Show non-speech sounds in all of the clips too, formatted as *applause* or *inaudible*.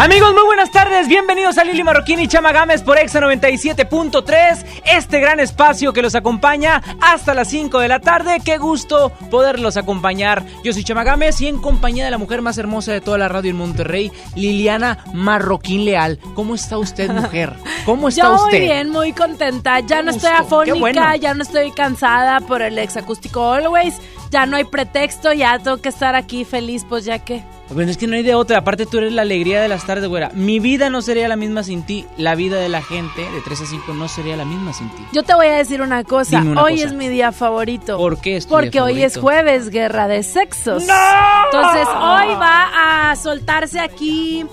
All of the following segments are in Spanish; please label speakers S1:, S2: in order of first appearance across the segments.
S1: Amigos, muy buenas tardes. Bienvenidos a Lili Marroquín y Chama Gámez por Exa 97.3. Este gran espacio que los acompaña hasta las 5 de la tarde. Qué gusto poderlos acompañar. Yo soy Chama Gámez y en compañía de la mujer más hermosa de toda la radio en Monterrey, Liliana Marroquín Leal. ¿Cómo está usted, mujer? ¿Cómo *laughs* está
S2: Yo
S1: usted?
S2: muy bien, muy contenta. Ya no estoy afónica,
S1: bueno.
S2: ya no estoy cansada por el exacústico Always. Ya no hay pretexto, ya tengo que estar aquí feliz, pues ya que.
S1: Bueno, es que no hay de otra. Aparte, tú eres la alegría de las tardes, güera. Mi vida no sería la misma sin ti. La vida de la gente de 3 a 5 no sería la misma sin ti.
S2: Yo te voy a decir una cosa.
S1: Una
S2: hoy
S1: cosa.
S2: es mi día favorito.
S1: ¿Por qué es tu
S2: Porque
S1: día
S2: hoy es jueves, guerra de sexos. Entonces, hoy va a soltarse aquí,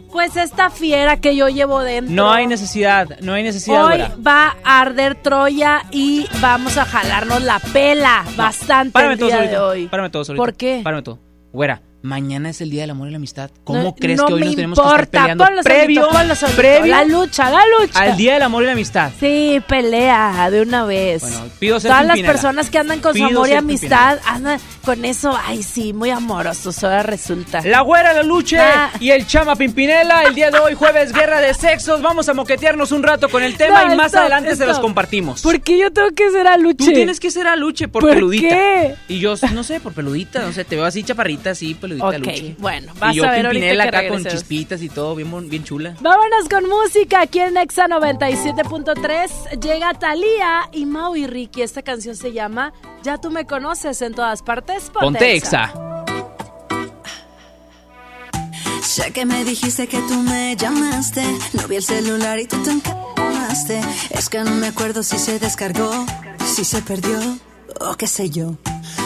S2: pues, esta fiera que yo llevo dentro.
S1: No hay necesidad, no hay necesidad,
S2: Hoy va a arder Troya y vamos a jalarnos la pela bastante el
S1: todo
S2: día
S1: solito.
S2: de hoy.
S1: Párame todo solito.
S2: ¿Por qué?
S1: Párame todo. Güera, mañana es el Día del Amor y la Amistad. ¿Cómo
S2: No-
S1: crees
S2: no
S1: que hoy nos tenemos que
S2: importa.
S1: estar peleando
S2: Ponlo
S1: previo,
S2: solito, ponlo solito.
S1: previo
S2: La lucha, la lucha.
S1: al Día del Amor y la Amistad?
S2: Sí, pelea de una vez.
S1: Bueno, pido ser
S2: Todas las personas que andan con
S1: Pido
S2: su amor y amistad andan con eso, ay sí, muy amorosos, ahora resulta.
S1: La güera, la luche
S2: Ah.
S1: y el chama Pimpinela. El día de hoy, jueves, guerra de sexos. Vamos a moquetearnos un rato con el tema
S2: No,
S1: y más
S2: stop,
S1: adelante se los compartimos.
S2: ¿Por qué yo tengo que ser a luche?
S1: Tú tienes que ser a luche por,
S2: ¿Por
S1: peludita.
S2: qué?
S1: Y yo, no sé, por peludita. No sé, te veo así chaparrita, así, peludita
S2: Ok,
S1: luche.
S2: bueno, vas
S1: y yo
S2: a ver ahorita
S1: Pimpinela
S2: que
S1: acá con chispitas y todo, bien, bien chula.
S2: Vámonos con música aquí en Exa 97.3. Llega Thalía y Mau y Ricky. Esta canción se llama Ya tú me conoces en todas partes.
S1: Ponte exa.
S3: Sé que me dijiste que tú me llamaste. No vi el celular y tú te encamaste. Es que no me acuerdo si se descargó, si se perdió o qué sé yo.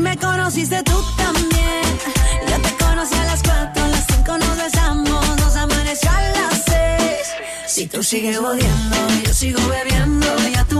S3: me conociste tú también. Yo te conocí a las 4, a las 5 nos besamos, nos amaneció a las 6. Si tú sigues odiando, yo sigo bebiendo, ya tú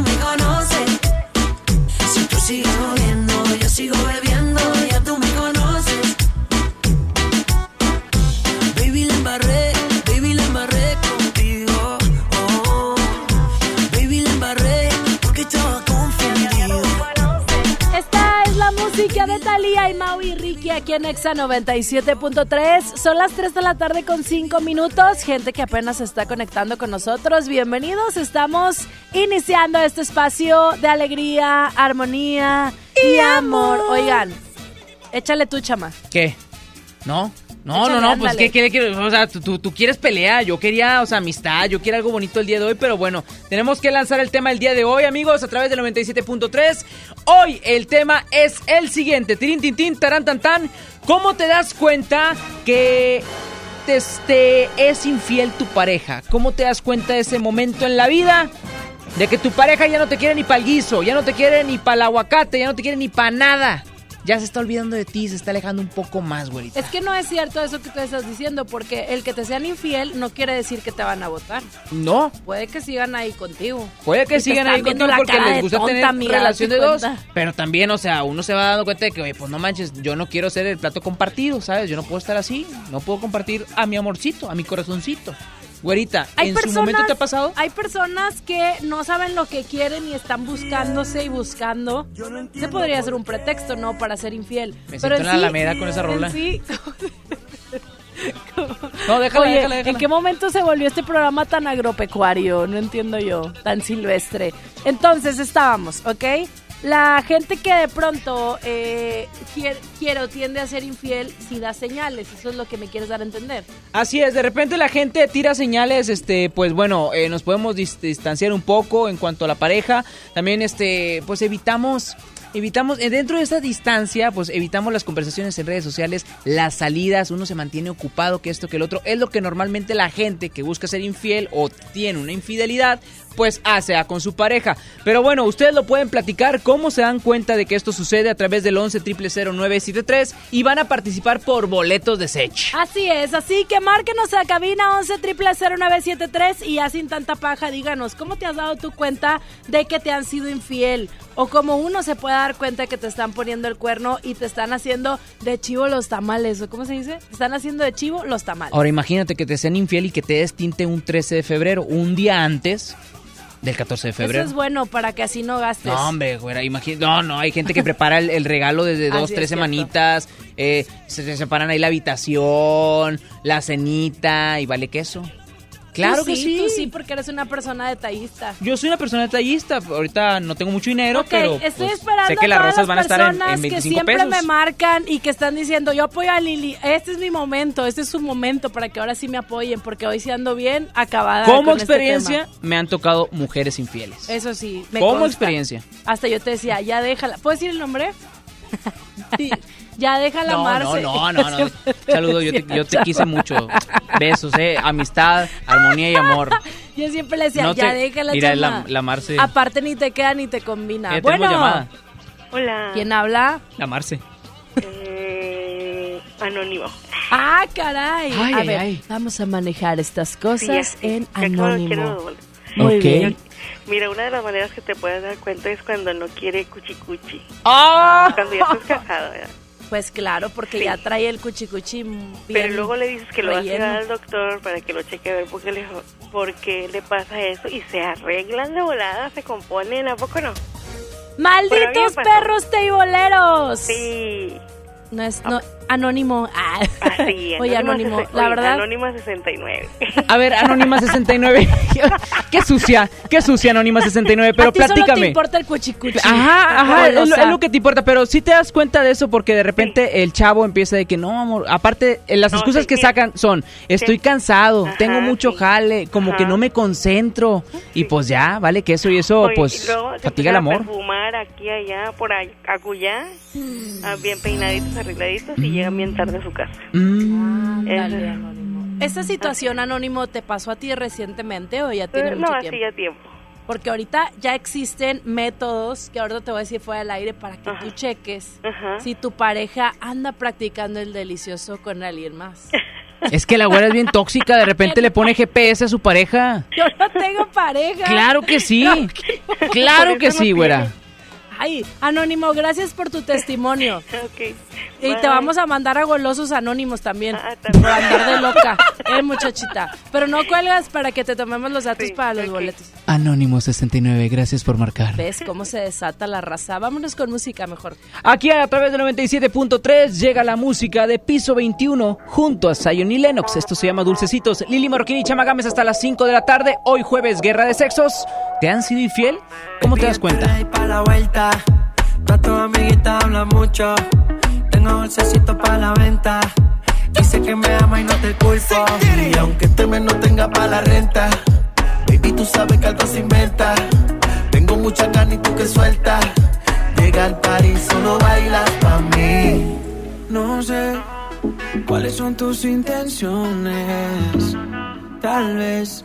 S2: aquí en Exa 97.3. Son las 3 de la tarde con 5 minutos. Gente que apenas se está conectando con nosotros. Bienvenidos. Estamos iniciando este espacio de alegría, armonía y, amor. Oigan, échale tu chama.
S1: ¿Qué? ¿No? No,
S2: Échale,
S1: no, no, pues. ¿qué quiere que, o sea, tú, tú- tú quieres pelea, yo quería, o sea, amistad, yo quiero algo bonito el día de hoy, pero bueno, tenemos que lanzar el tema el día de hoy, amigos, a través del 97.3. Hoy el tema es el siguiente, tirin tin tin, taran tan tan, ¿cómo te das cuenta que te, te es infiel tu pareja? ¿Cómo te das cuenta de ese momento en la vida? De que tu pareja ya no te quiere ni para el guiso, ya no te quiere ni para el aguacate, ya no te quiere ni para nada. Ya se está olvidando de ti, se está alejando un poco más, güerita.
S2: Es que no es cierto eso que tú estás diciendo, porque el que te sean infiel no quiere decir que te van a votar.
S1: No,
S2: Puede que sigan ahí contigo.
S1: puede que
S2: Y
S1: sigan ahí contigo porque les gusta
S2: tonta,
S1: tener
S2: amiga,
S1: relación de dos. Pero también, o sea, uno se va dando cuenta de que, oye, pues no manches, yo no quiero ser el plato compartido, ¿sabes? Yo no puedo estar así, no puedo compartir a mi amorcito, a mi corazoncito. Güerita,
S2: Hay
S1: ¿en
S2: personas,
S1: su momento te ha pasado?
S2: Hay personas que no saben lo que quieren y están buscándose y buscando. Se podría ser un pretexto, ¿no? Para ser infiel.
S1: Me
S2: Pero
S1: en la Alameda con esa rola.
S2: sí- *laughs*
S1: No, déjala,
S2: Oye,
S1: déjala,
S2: ¿en qué momento se volvió este programa tan agropecuario? No entiendo yo, tan silvestre. Entonces estábamos, ¿ok? La gente que de pronto eh, quiere, quiere o tiende a ser infiel, si da señales, eso es lo que me quieres dar a entender.
S1: Así es, de repente la gente tira señales, este, pues bueno, eh, nos podemos dis- distanciar un poco en cuanto a la pareja. También, este, pues evitamos, evitamos, eh, dentro de esta distancia, pues evitamos las conversaciones en redes sociales, las salidas, uno se mantiene ocupado que esto, que el otro. Es lo que normalmente la gente que busca ser infiel o tiene una infidelidad, pues hace a con su pareja. Pero bueno, ustedes lo pueden platicar cómo se dan cuenta de que esto sucede a través del 11 973 y van a participar por boletos de Sech.
S2: Así es, así que márquenos a cabina 11 0973 y ya sin tanta paja, díganos, ¿cómo te has dado tu cuenta de que te han sido infiel? O cómo uno se puede dar cuenta de que te están poniendo el cuerno y te están haciendo de chivo los tamales, ¿o cómo se dice? Te están haciendo de chivo los tamales.
S1: Ahora imagínate que te sean infiel y que te des tinte un 13 de febrero, un día antes del 14 de
S2: Eso
S1: febrero.
S2: es bueno para que así no gastes.
S1: No, hombre, güera, imagínate. No, no, hay gente que prepara el, el regalo desde *laughs* dos,
S2: es
S1: tres semanitas. eh, se, se separan ahí la habitación, la cenita y vale queso. Claro
S2: Tú
S1: que sí.
S2: Tú sí, porque eres una persona detallista.
S1: Yo soy una persona detallista. Ahorita no tengo mucho dinero, pero
S2: estoy
S1: pues,
S2: esperando
S1: sé que las rosas van a estar en, en
S2: que
S1: 25
S2: siempre
S1: pesos.
S2: me marcan y que están diciendo, yo apoyo a Lili, este es mi momento, este es su momento para que ahora sí me apoyen, porque hoy sí ando bien acabada
S1: Como
S2: con este
S1: experiencia,
S2: tema.
S1: me han tocado mujeres infieles.
S2: Eso sí, me
S1: Como
S2: consta.
S1: experiencia.
S2: Hasta yo te decía, ya déjala. ¿Puedes decir el nombre? *laughs* ya déjala
S1: No, no,
S2: amarse.
S1: no, no, *laughs* no. Saludos, yo te, yo te quise mucho. Besos, eh. Amistad, armonía y amor.
S2: Yo siempre le decía,
S1: No
S2: ya
S1: te-
S2: déjala,
S1: mira, la- la Marce.
S2: Aparte ni te queda ni te combina.
S1: Eh,
S2: bueno,
S1: llamada.
S4: Hola.
S2: ¿quién habla?
S1: La Marce.
S4: Eh, anónimo.
S2: Ah, caray.
S1: Ay,
S2: a
S1: ay,
S2: ver,
S1: ay.
S2: vamos a manejar estas cosas en anónimo.
S4: quiero-
S2: Muy
S1: Ok.
S2: bien.
S4: Mira, una de las maneras que te puedes dar cuenta es cuando no quiere cuchicuchi.
S1: ¡Ah!
S4: Cuando ya estás casado, ¿verdad?
S2: Pues claro, porque
S4: Sí.
S2: ya trae el cuchicuchi bien
S4: Pero luego le dices que lo vas a al doctor para que lo cheque a ver por qué le, por qué le pasa eso y se arreglan de volada, se componen, ¿a poco no?
S2: ¡Malditos perros teiboleros!
S4: Sí,
S2: No es, no, anónimo. Ah.
S4: así. *laughs*
S2: Oye, anónimo, la
S4: oye,
S2: verdad.
S4: Anónima 69.
S1: A ver, Anónima 69. *laughs* qué sucia, qué sucia Anónima 69. Pero
S2: a ti solo te
S1: platícame.
S2: importa el cuchicuchi.
S1: Ajá, ajá, es, lo-
S2: Golosa.
S1: es lo que te importa, pero sí te das cuenta de eso porque de repente el chavo empieza de que no, amor, aparte eh, las
S4: No,
S1: excusas
S4: sí,
S1: que
S4: sí.
S1: sacan son, estoy
S4: Sí.
S1: cansado,
S4: Ajá,
S1: tengo mucho
S4: sí.
S1: jale, como que no me concentro y pues ya, vale que eso y eso
S4: Oye,
S1: pues
S4: y luego
S1: fatiga el amor.
S4: perfumar aquí, allá, por acullá, ah, bien peinaditos, arregladitos y llegan bien tarde a su casa.
S1: Mm,
S2: anónimo. ¿Esa situación, anónimo, te pasó a ti recientemente o ya tiene
S4: Eh,
S2: mucho
S4: no,
S2: tiempo?
S4: hacía tiempo.
S2: Porque ahorita ya existen métodos que ahorita te voy a decir fuera del aire para que
S4: Ajá.
S2: tú cheques
S4: Ajá.
S2: si tu pareja anda practicando el delicioso con alguien más. *laughs*
S1: es que la güera es bien tóxica, de repente le pone GPS a su pareja.
S2: Yo no tengo pareja.
S1: Claro que sí, *laughs* claro que
S4: no
S1: sí,
S4: tiene.
S1: güera.
S2: Ay, Anónimo, gracias por tu testimonio. *laughs* ok. Y te vamos a mandar a golosos anónimos también. Ah, también. Por andar de loca, *laughs* eh, muchachita. Pero no cuelgas para que te tomemos los datos para los boletos.
S1: Anónimo 69, gracias por marcar.
S2: ¿Ves cómo se desata la raza? Vámonos con música mejor.
S1: Aquí a través de 97.3 llega la música de Piso 21 junto a Zion y Lennox. Esto se llama Dulcecitos. Lili Marroquín y Chamagames hasta las 5 de la tarde. Hoy jueves, Guerra de Sexos. ¿Te han sido infiel? ¿Cómo te das cuenta?
S5: La vuelta. Tu amiguita habla mucho tengo bolsecito para la venta. Dice que me ama y no te culpo. Y aunque este mes no tenga para la renta, baby, tú sabes que algo se inventa. Tengo mucha carne y tú que suelta. Llega al París, solo bailas para mí. No sé cuáles son tus intenciones. Tal vez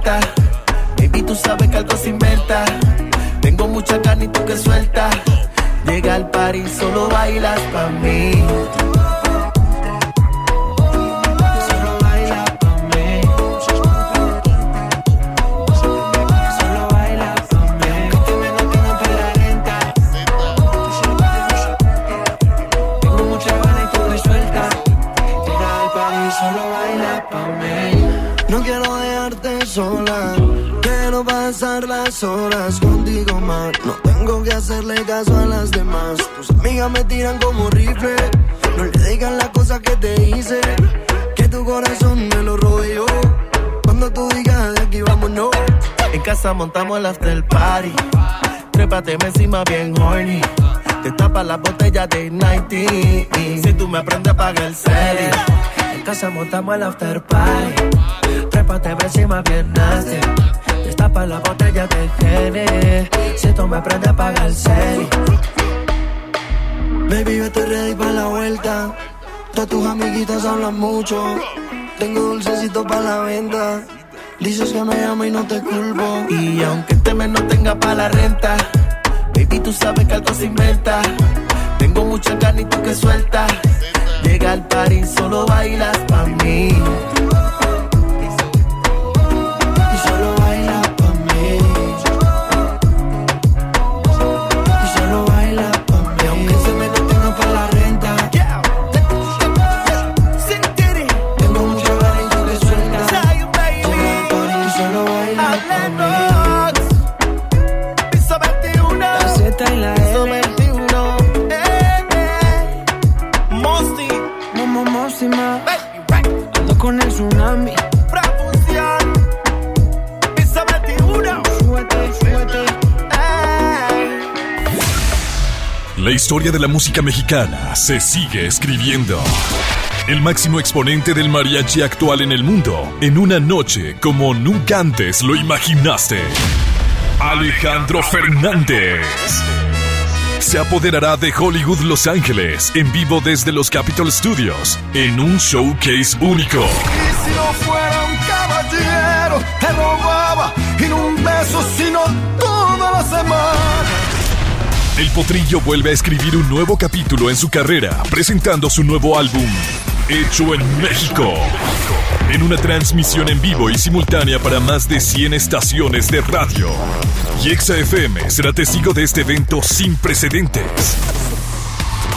S5: Renta, baby, tú sabes que algo se inventa tengo mucha carne y tú que suelta. Llega al party, solo bailas pa' mí. Tiran como rifle. No le digan las cosas que te hice. Que tu corazón me lo robé Cuando tú digas de aquí vámonos. En casa montamos el after party. Trépate encima bien horny. Te tapa la botella de 90. Si tú me aprendes, paga el serie. En casa montamos el after party. Trépate encima bien nasty Destapa la botella de gene. Si tú me prende, apaga el cel. Baby, yo estoy ready para la vuelta. Todas tus amiguitas hablan mucho. Tengo dulcecito para la venta. Dices que me amo y no te culpo. Y aunque este mes no tenga para la renta, baby, tú sabes que algo se inventa. Tengo mucha carne y tú que suelta. Llega al party, solo bailas pa' mí.
S6: La historia de la música mexicana se sigue escribiendo. El máximo exponente del mariachi actual en el mundo, en una noche como nunca antes lo imaginaste. Alejandro Fernández. Se apoderará de Hollywood Los Ángeles en vivo desde los Capitol Studios en un showcase único.
S7: Y si fuera un caballero, te robaba un beso, sino toda la semana.
S6: El Potrillo vuelve a escribir un nuevo capítulo en su carrera, presentando su nuevo álbum, Hecho en México. En una transmisión en vivo y simultánea para más de 100 estaciones de radio. Y FM será testigo de este evento sin precedentes.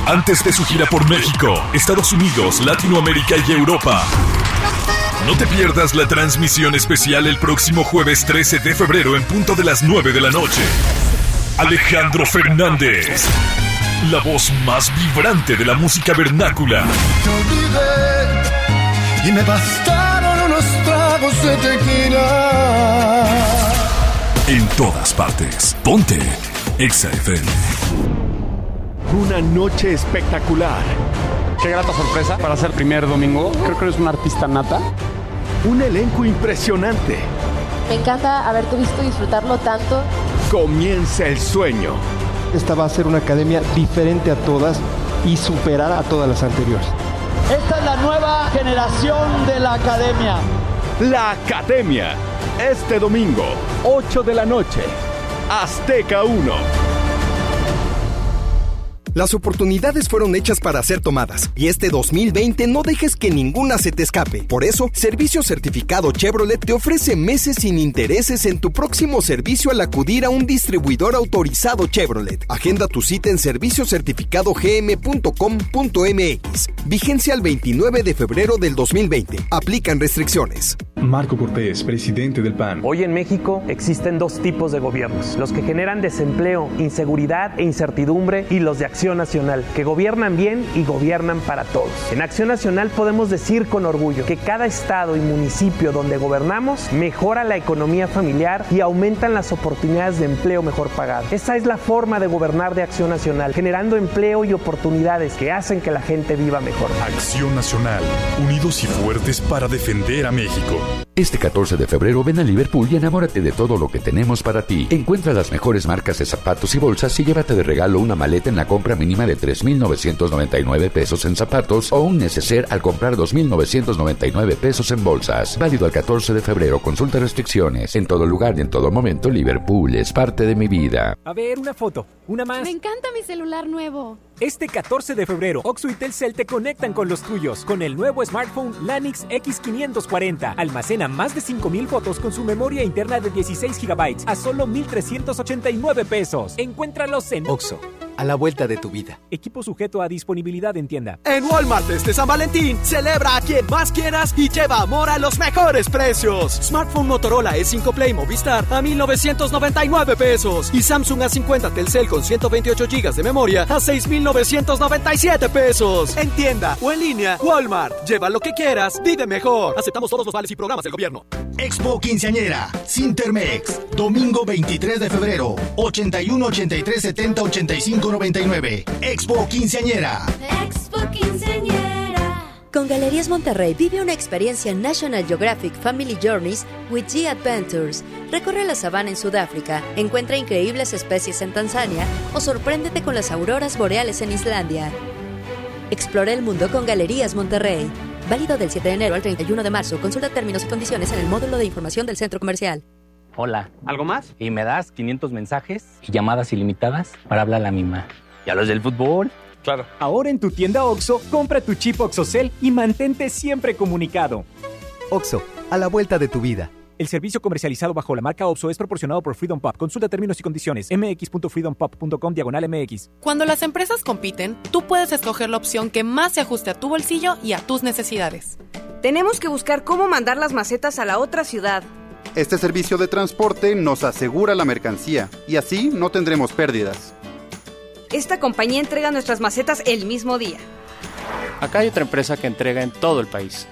S6: Antes de su gira por México, Estados Unidos, Latinoamérica y Europa. No te pierdas la transmisión especial el próximo jueves 13 de febrero en punto de las 9 de la noche. Alejandro Fernández, la voz más vibrante de la música vernácula.
S7: y me bastaron unos tragos de tequila.
S6: En todas partes, ponte Exa FM.
S8: Una noche espectacular.
S9: Qué grata sorpresa para ser primer domingo. Creo que eres un artista nata.
S8: Un elenco impresionante
S10: Me encanta haberte visto disfrutarlo tanto.
S11: Comienza el sueño.
S12: Esta va a ser una academia diferente a todas y superar a todas las anteriores.
S13: Esta es la nueva generación de la academia.
S11: La academia. Este domingo, 8 de la noche. Azteca 1.
S14: Las oportunidades fueron hechas para ser tomadas y este 2020 no dejes que ninguna se te escape. Por eso, Servicio Certificado Chevrolet te ofrece meses sin intereses en tu próximo servicio al acudir a un distribuidor autorizado Chevrolet. Agenda tu cita en serviciocertificadogm.com.mx. Vigencia al 29 de febrero del 2020. Aplican restricciones.
S15: Marco Cortés, presidente del PAN.
S16: Hoy en México existen dos tipos de gobiernos, los que generan desempleo, inseguridad e incertidumbre y los de acción Nacional, que gobiernan bien y gobiernan para todos. En Acción Nacional podemos decir con orgullo que cada estado y municipio donde gobernamos mejora la economía familiar y aumentan las oportunidades de empleo mejor pagado. Esa es la forma de gobernar de Acción Nacional, generando empleo y oportunidades que hacen que la gente viva mejor.
S6: Acción Nacional, unidos y fuertes para defender a México.
S17: Este 14 de febrero ven a Liverpool y enamórate de todo lo que tenemos para ti. Encuentra las mejores marcas de zapatos y bolsas y llévate de regalo una maleta en la compra mínima de 3.999 pesos en zapatos o un neceser al comprar 2.999 pesos en bolsas. Válido al 14 de febrero. Consulta restricciones. En todo lugar y en todo momento, Liverpool es parte de mi vida.
S18: A ver, una foto. Una más.
S10: Me encanta mi celular nuevo.
S18: Este 14 de febrero, Oxo y Telcel te conectan con los tuyos con el nuevo smartphone Lanix X540. Almacena más de 5000 fotos con su memoria interna de 16 GB a solo 1389 pesos. Encuéntralos en Oxo
S19: a la vuelta de tu vida.
S18: Equipo sujeto a disponibilidad en tienda.
S20: En Walmart este San Valentín, celebra a quien más quieras y lleva amor a los mejores precios. Smartphone Motorola E5 Play Movistar a 1999 pesos y Samsung A50 Telcel con 128 GB de memoria a 6997 pesos. En tienda o en línea, Walmart. Lleva lo que quieras, vive mejor. Aceptamos todos los vales y programas del gobierno.
S21: Expo Quinceañera, Sintermex, domingo 23 de febrero, 81 83 70 85 599. Expo Quinceañera.
S22: Expo Quinceañera.
S23: Con Galerías Monterrey vive una experiencia National Geographic Family Journeys with G Adventures. Recorre la sabana en Sudáfrica, encuentra increíbles especies en Tanzania o sorpréndete con las auroras boreales en Islandia. Explora el mundo con Galerías Monterrey. Válido del 7 de enero al 31 de marzo. Consulta términos y condiciones en el módulo de información del centro comercial.
S24: Hola. ¿Algo más? Y me das 500 mensajes y llamadas ilimitadas para hablar a la misma. ¿Y a los del fútbol?
S18: Claro. Ahora en tu tienda OXO, compra tu chip OXOCEL y mantente siempre comunicado.
S14: OXO, a la vuelta de tu vida.
S18: El servicio comercializado bajo la marca OXO es proporcionado por Freedom Pop. Consulta términos y condiciones. mx.freedompop.com diagonal mx.
S25: Cuando las empresas compiten, tú puedes escoger la opción que más se ajuste a tu bolsillo y a tus necesidades.
S26: Tenemos que buscar cómo mandar las macetas a la otra ciudad
S27: este servicio de transporte nos asegura la mercancía y así no tendremos pérdidas.
S26: Esta compañía entrega nuestras macetas el mismo día.
S24: Acá hay otra empresa que entrega en todo el país.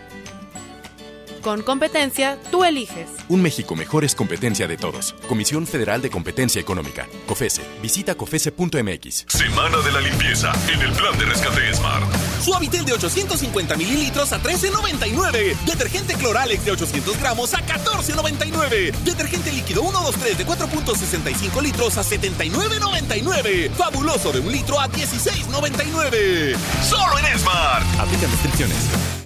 S25: Con competencia, tú eliges.
S6: Un México mejor es competencia de todos. Comisión Federal de Competencia Económica. COFESE. Visita COFESE.mx.
S28: Semana de la limpieza en el plan de rescate Smart.
S29: Suavitel de 850 mililitros a 13.99. Detergente Cloralex de 800 gramos a 14.99. Detergente líquido 123 de 4.65 litros a 79.99. Fabuloso de un litro a 16.99. Solo en Smart.
S6: Aplican restricciones.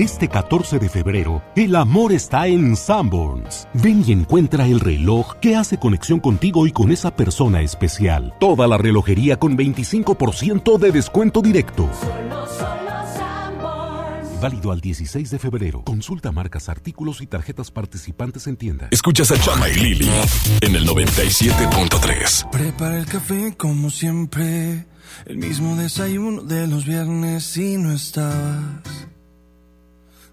S30: Este 14 de febrero, el amor está en Sanborns. Ven y encuentra el reloj que hace conexión contigo y con esa persona especial. Toda la relojería con 25% de descuento directo. Válido al 16 de febrero. Consulta marcas, artículos y tarjetas participantes en tienda.
S6: Escuchas a Chama y Lili en el 97.3.
S31: Prepara el café como siempre. El mismo desayuno de los viernes y no estabas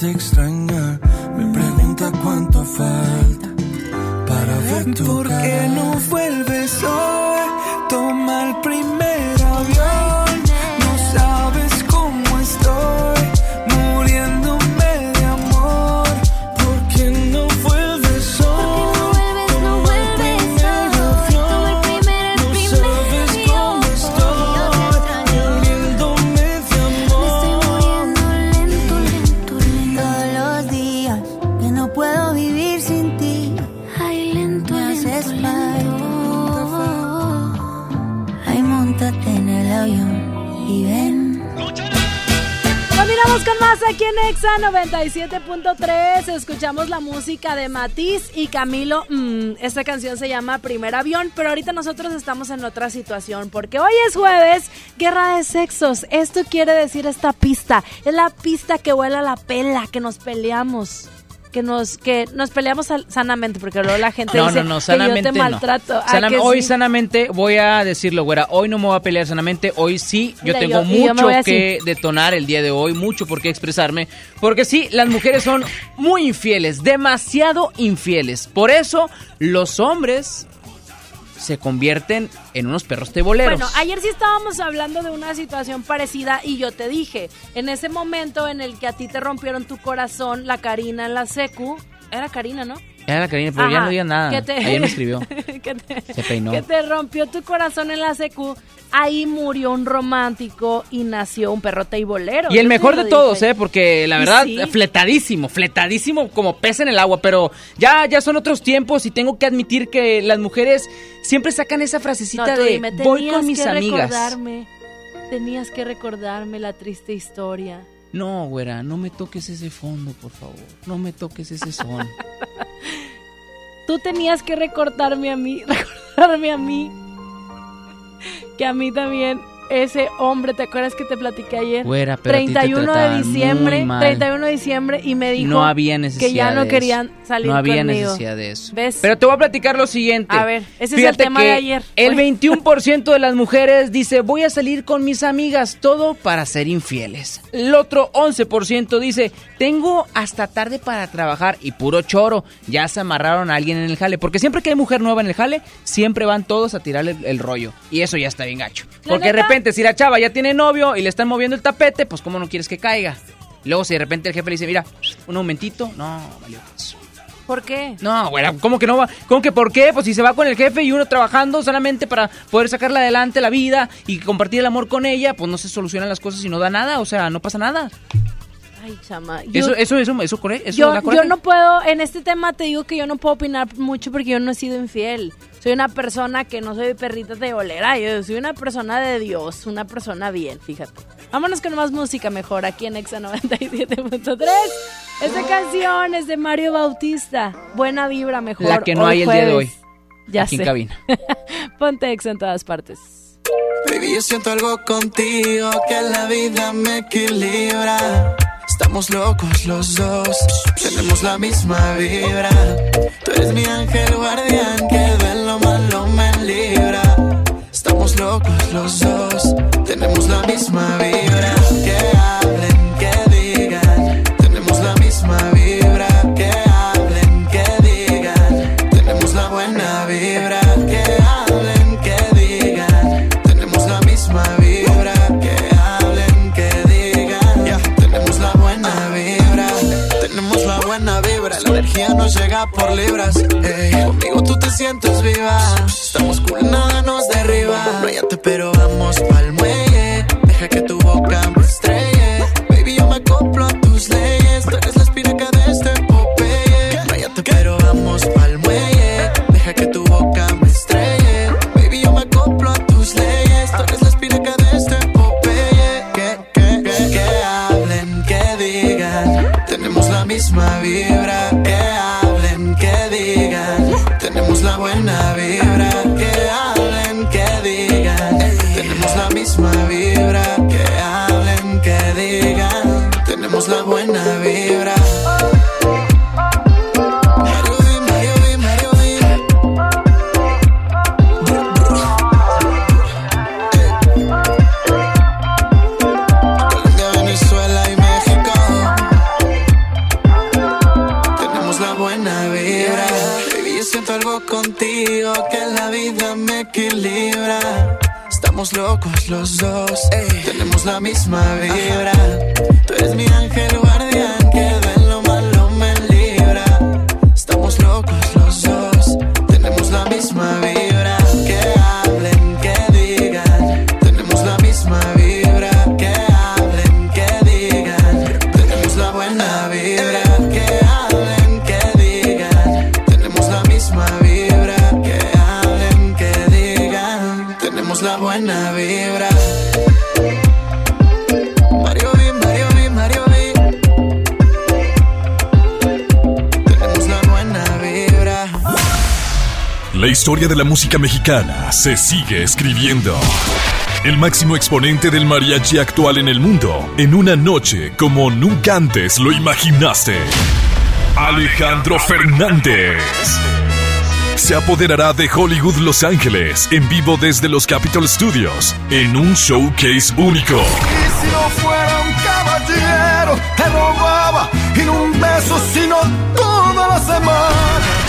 S31: te extraña me pregunta cuánto falta para ver tu ¿Por qué no vuelves hoy?
S2: Aquí en Exa 97.3. Escuchamos la música de Matiz y Camilo. Mm, esta canción se llama Primer Avión, pero ahorita nosotros estamos en otra situación porque hoy es jueves, guerra de sexos. Esto quiere decir esta pista. Es la pista que vuela la pela, que nos peleamos. Que nos, que nos peleamos sanamente, porque luego la gente
S1: No,
S2: dice
S1: no, no,
S2: que
S1: sanamente
S2: yo te maltrato. ¿A
S1: Sanam-
S2: que
S1: hoy sanamente voy a decirlo, güera. Hoy no me voy a pelear sanamente. Hoy sí, yo
S2: Mira,
S1: tengo
S2: yo- yo
S1: mucho que detonar el día de hoy, mucho por qué expresarme. Porque sí, las mujeres son muy infieles, demasiado infieles. Por eso los hombres se convierten en unos perros teboleros.
S2: Bueno, ayer sí estábamos hablando de una situación parecida y yo te dije, en ese momento en el que a ti te rompieron tu corazón, la Karina en la secu, era Karina, ¿no?
S1: Era la Karina, pero ya no diga nada.
S2: te-
S1: Ayer me escribió. *laughs*
S2: que, te,
S1: Se peinó.
S2: que te rompió tu corazón en la secu, ahí murió un romántico y nació un perro teibolero.
S1: Y el mejor de todos,
S2: dije.
S1: ¿eh? Porque la verdad,
S2: sí.
S1: fletadísimo, fletadísimo como pez en el agua. Pero ya, ya son otros tiempos y tengo que admitir que las mujeres siempre sacan esa frasecita
S2: No,
S1: de
S2: dime,
S1: voy con mis
S2: que
S1: amigas.
S2: Recordarme, tenías que recordarme la triste historia.
S1: No, güera, no me toques ese fondo, por favor. No me toques ese son. *laughs*
S2: Tú tenías que recordarme a mí, *laughs* recordarme a mí, que a mí también ese hombre, ¿te acuerdas que te platiqué ayer?
S1: Güera, pero a ti te
S2: 31 de diciembre,
S1: muy mal.
S2: 31 de diciembre y me dijo
S1: no había necesidad
S2: que ya no querían salir
S1: No había
S2: conmigo.
S1: necesidad de eso.
S2: ¿Ves?
S1: Pero te voy a platicar lo siguiente.
S2: A ver, ese es el
S1: Fíjate
S2: tema
S1: que
S2: de ayer.
S1: El
S2: Oye.
S1: 21% de las mujeres dice, voy a salir con mis amigas, todo para ser infieles. El otro 11% dice, tengo hasta tarde para trabajar y puro choro, ya se amarraron a alguien en el jale. Porque siempre que hay mujer nueva en el jale, siempre van todos a tirarle el, el rollo. Y eso ya está bien gacho. Porque de
S2: neta-
S1: repente, si la chava ya tiene novio y le están moviendo el tapete, pues cómo no quieres que caiga. Luego si de repente el jefe le dice, mira, un momentito, no, valió.
S2: ¿Por qué?
S1: No, güera, ¿cómo que no va? ¿Cómo que por qué? Pues si se va con el jefe y uno trabajando solamente para poder sacarla adelante la vida y compartir el amor con ella, pues no se solucionan las cosas y no da nada, o sea, no pasa nada.
S2: Ay, chama. yo-
S1: Eso, eso, eso, eso, eso
S2: yo,
S1: da
S2: yo no puedo, en este tema te digo que yo no puedo opinar mucho porque yo no he sido infiel. Soy una persona que no soy perrita de bolera, yo soy una persona de Dios, una persona bien, fíjate. Vámonos con más música mejor aquí en Exa 97.3. Esta canción es de Mario Bautista. Buena vibra mejor.
S1: La que no
S2: hoy
S1: hay el día de
S2: jueves.
S1: hoy.
S2: Ya
S1: aquí
S2: sé.
S1: en cabina. *laughs*
S2: Ponte Exa en todas partes.
S31: Baby, yo siento algo contigo que la vida me equilibra. Estamos locos los dos, tenemos la misma vibra. Tú eres mi ángel guardián que Estamos locos los dos, tenemos la misma vibra. Que hablen, que digan, tenemos la misma vibra. Que hablen, que digan, tenemos la buena vibra. Que hablen, que digan, tenemos la misma vibra. Que hablen, que digan,
S32: tenemos la buena vibra.
S5: Tenemos la buena vibra, la energía nos llega por libras. Hey. Conmigo tú te sientes viva Estamos cool, nada nos derriba. No pero vamos pa'l muelle. Deja que tu boca me estrelle. Baby, yo me acoplo a tus leyes. Tú eres la espinaca de este Popeye. No pero vamos pa'l muelle. Deja que tu boca me estrelle. Baby, yo me acoplo a tus leyes. Tú eres la espinaca de este Popeye. Que, que, que, que hablen, que digan. Tenemos la misma vibra. Misma vibra. Que hablen, que digan. Tenemos la buena vibra. Misma vibra.
S6: Historia de la música mexicana se sigue escribiendo. El máximo exponente del mariachi actual en el mundo, en una noche como nunca antes lo imaginaste. Alejandro Fernández. Se apoderará de Hollywood Los Ángeles en vivo desde los Capitol Studios en un showcase único.
S5: Y si no fuera un caballero, te robaba y un beso, sino toda la semana.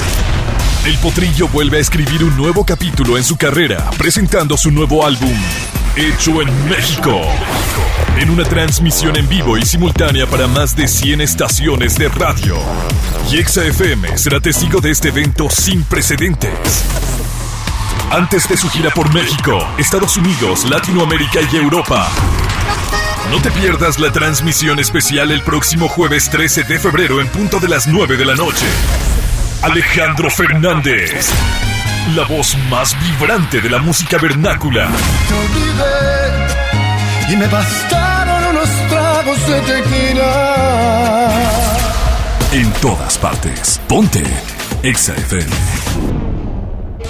S6: El potrillo vuelve a escribir un nuevo capítulo en su carrera, presentando su nuevo álbum, Hecho en México. En una transmisión en vivo y simultánea para más de 100 estaciones de radio. Y FM será testigo de este evento sin precedentes. Antes de su gira por México, Estados Unidos, Latinoamérica y Europa. No te pierdas la transmisión especial el próximo jueves 13 de febrero en punto de las 9 de la noche. Alejandro Fernández, la voz más vibrante de la música vernácula.
S5: Te olvidé y me bastaron unos tragos de tequila.
S6: En todas partes. Ponte Exa FM.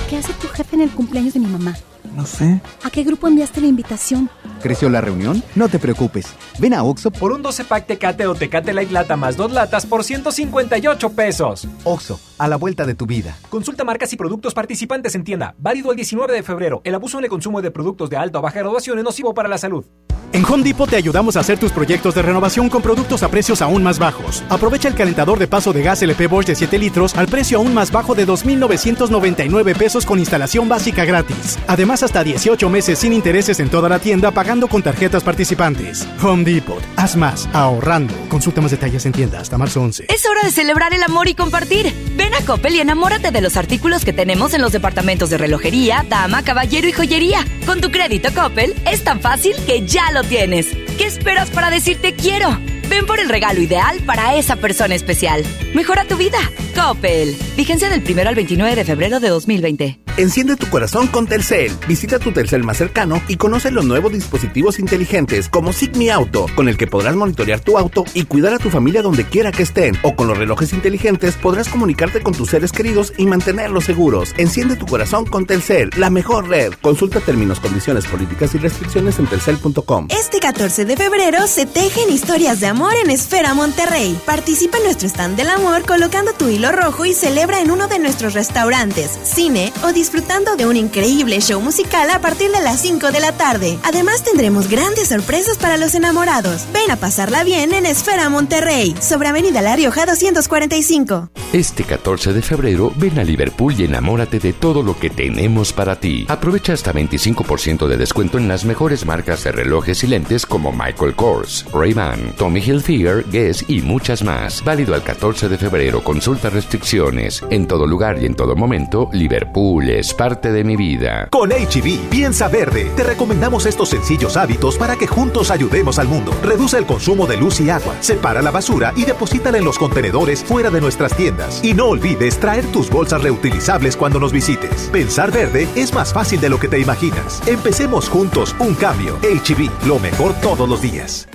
S33: ¿Qué hace tu jefe en el cumpleaños de mi mamá?
S14: No sé.
S33: ¿A qué grupo enviaste la invitación?
S14: ¿Creció la reunión? No te preocupes. Ven a Oxo
S18: Por un 12 pack Tecate o Tecate Light Lata más dos latas por 158 pesos.
S14: Oxo, a la vuelta de tu vida.
S18: Consulta marcas y productos participantes en tienda. Válido el 19 de febrero. El abuso en el consumo de productos de alta o baja graduación es nocivo para la salud.
S34: En Home Depot te ayudamos a hacer tus proyectos de renovación con productos a precios aún más bajos. Aprovecha el calentador de paso de gas LP Bosch de 7 litros al precio aún más bajo de 2.999 pesos con instalación básica gratis. Además, hasta 18 meses sin intereses en toda la tienda pagando con tarjetas participantes. Home Depot. Haz más, ahorrando. Consulta más detalles en tienda hasta marzo 11.
S35: Es hora de celebrar el amor y compartir. Ven a Coppel y enamórate de los artículos que tenemos en los departamentos de relojería, dama, caballero y joyería. Con tu crédito Coppel es tan fácil que ya lo tienes. ¿Qué esperas para decirte quiero? Ven por el regalo ideal para esa persona especial. Mejora tu vida. Coppel. Vigencia del 1 al 29 de febrero de 2020.
S36: Enciende tu corazón con Telcel. Visita tu Telcel más cercano y conoce los nuevos dispositivos inteligentes como Sigmi Auto, con el que podrás monitorear tu auto y cuidar a tu familia donde quiera que estén. O con los relojes inteligentes podrás comunicarte con tus seres queridos y mantenerlos seguros. Enciende tu corazón con Telcel, la mejor red. Consulta términos, condiciones, políticas y restricciones en telcel.com.
S37: Este 14 de febrero se tejen historias de amor en Esfera Monterrey. Participa en nuestro stand del amor colocando tu hilo rojo y celebra en uno de nuestros restaurantes, cine o disfruta disfrutando de un increíble show musical a partir de las 5 de la tarde. Además tendremos grandes sorpresas para los enamorados. Ven a pasarla bien en Esfera Monterrey, sobre Avenida La Rioja 245.
S17: Este 14 de febrero ven a Liverpool y enamórate de todo lo que tenemos para ti. Aprovecha hasta 25% de descuento en las mejores marcas de relojes y lentes como Michael Kors, Ray-Ban, Tommy Hilfiger, Guess y muchas más. Válido al 14 de febrero. Consulta restricciones. En todo lugar y en todo momento, Liverpool es parte de mi vida.
S20: Con HB, piensa verde. Te recomendamos estos sencillos hábitos para que juntos ayudemos al mundo. Reduce el consumo de luz y agua. Separa la basura y deposítala en los contenedores fuera de nuestras tiendas. Y no olvides traer tus bolsas reutilizables cuando nos visites. Pensar verde es más fácil de lo que te imaginas. Empecemos juntos un cambio. HB, lo mejor todos los días.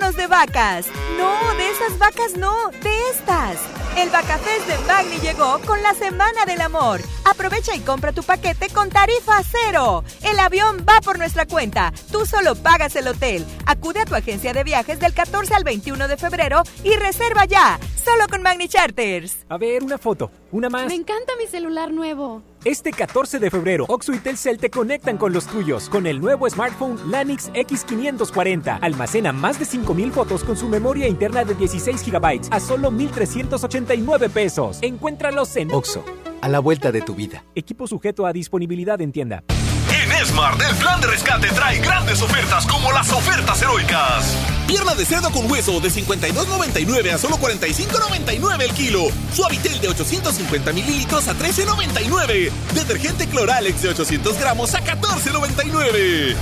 S38: ¡Vámonos de vacas! No, de esas vacas no, de estas. El Vacafest de Magni llegó con la Semana del Amor. Aprovecha y compra tu paquete con tarifa cero. El avión va por nuestra cuenta. Tú solo pagas el hotel. Acude a tu agencia de viajes del 14 al 21 de febrero y reserva ya. Solo con Magni Charters.
S18: A ver, una foto. Una más.
S39: Me encanta mi celular nuevo.
S18: Este 14 de febrero, Oxo y Telcel te conectan con los tuyos con el nuevo smartphone Lanix X540. Almacena más de 5000 fotos con su memoria interna de 16 GB a solo 1389 pesos. Encuéntralos en
S14: Oxo, a la vuelta de tu vida.
S18: Equipo sujeto a disponibilidad en tienda.
S29: En Smart, el plan de rescate trae grandes ofertas como las ofertas heroicas. Pierna de cerdo con hueso de 52.99 a solo 45.99 el kilo. Suavitel de 850 mililitros a 13.99. Detergente Cloralex de 800 gramos a 14.99.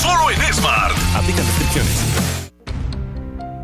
S29: Solo en Smart. Aplican restricciones.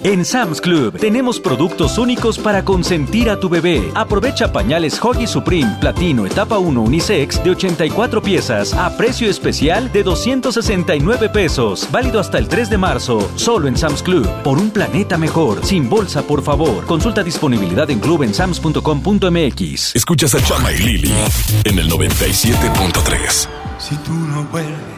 S40: En Sam's Club tenemos productos únicos para consentir a tu bebé. Aprovecha pañales Hoggy Supreme Platino Etapa 1 Unisex de 84 piezas a precio especial de 269 pesos. Válido hasta el 3 de marzo. Solo en Sam's Club. Por un planeta mejor. Sin bolsa, por favor. Consulta disponibilidad en club en sams.com.mx.
S6: Escuchas a Chama y Lili en el 97.3.
S22: Si tú no vuelves,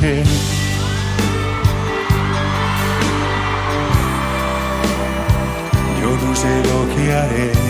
S22: Yo no sé lo que haré.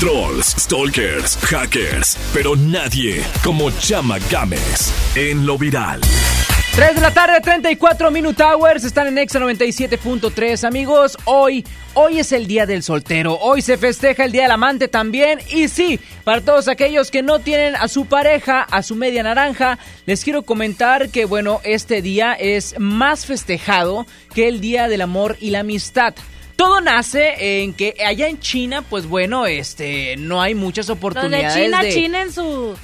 S6: Trolls, stalkers, hackers, pero nadie como Chama Games en lo viral.
S1: 3 de la tarde, 34 Minute Hours, están en Exa 97.3. Amigos, hoy, hoy es el día del soltero, hoy se festeja el día del amante también. Y sí, para todos aquellos que no tienen a su pareja, a su media naranja, les quiero comentar que, bueno, este día es más festejado que el día del amor y la amistad. Todo nace en que allá en China, pues bueno, este, no hay muchas
S2: Donde
S1: oportunidades
S2: China,
S1: de...
S2: China en su...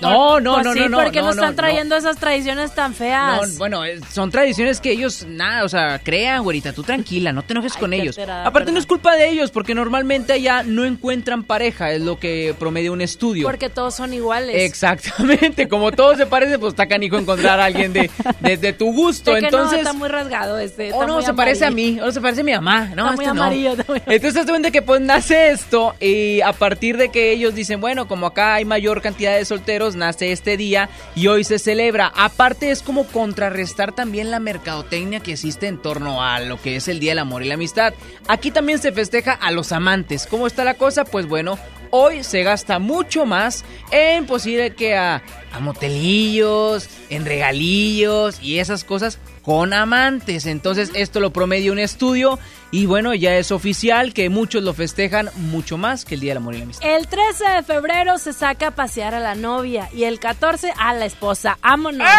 S1: No, no,
S2: Pues
S1: no,
S2: sí,
S1: no, no,
S2: ¿Por qué
S1: no,
S2: nos
S1: no,
S2: están
S1: no.
S2: trayendo esas tradiciones tan feas?
S1: No, bueno, eh, son tradiciones que ellos, nada, o sea, crean, güerita, tú tranquila, no te enojes con ellos.
S2: alterada,
S1: Aparte no es culpa de ellos, porque normalmente allá no encuentran pareja, es lo que promedia un estudio.
S2: Porque todos son iguales.
S1: Exactamente, como todos se parecen, pues está canijo encontrar a alguien de, de, de tu gusto.
S2: Que no,
S1: Entonces,
S2: está muy rasgado este.
S1: o no,
S2: muy
S1: se parece a mí, o no se parece a mi mamá. No,
S2: Está muy
S1: no.
S2: amarillo, muy-
S1: Entonces, cuenta que pues nace esto y a partir de que ellos dicen, bueno, como acá hay mayor cantidad de solteros, nace este día y hoy se celebra. Aparte es como contrarrestar también la mercadotecnia que existe en torno a lo que es el Día del Amor y la Amistad. Aquí también se festeja a los amantes. ¿Cómo está la cosa? Pues bueno, hoy se gasta mucho más en posible que a, a motelillos, en regalillos y esas cosas con amantes. Entonces esto lo promedia un estudio y bueno, ya es oficial que muchos lo festejan mucho más que el Día del Amor y la Amistad.
S2: El 13 de febrero se saca a pasear a la novia y el 14 a la esposa. ¡Vámonos! *laughs*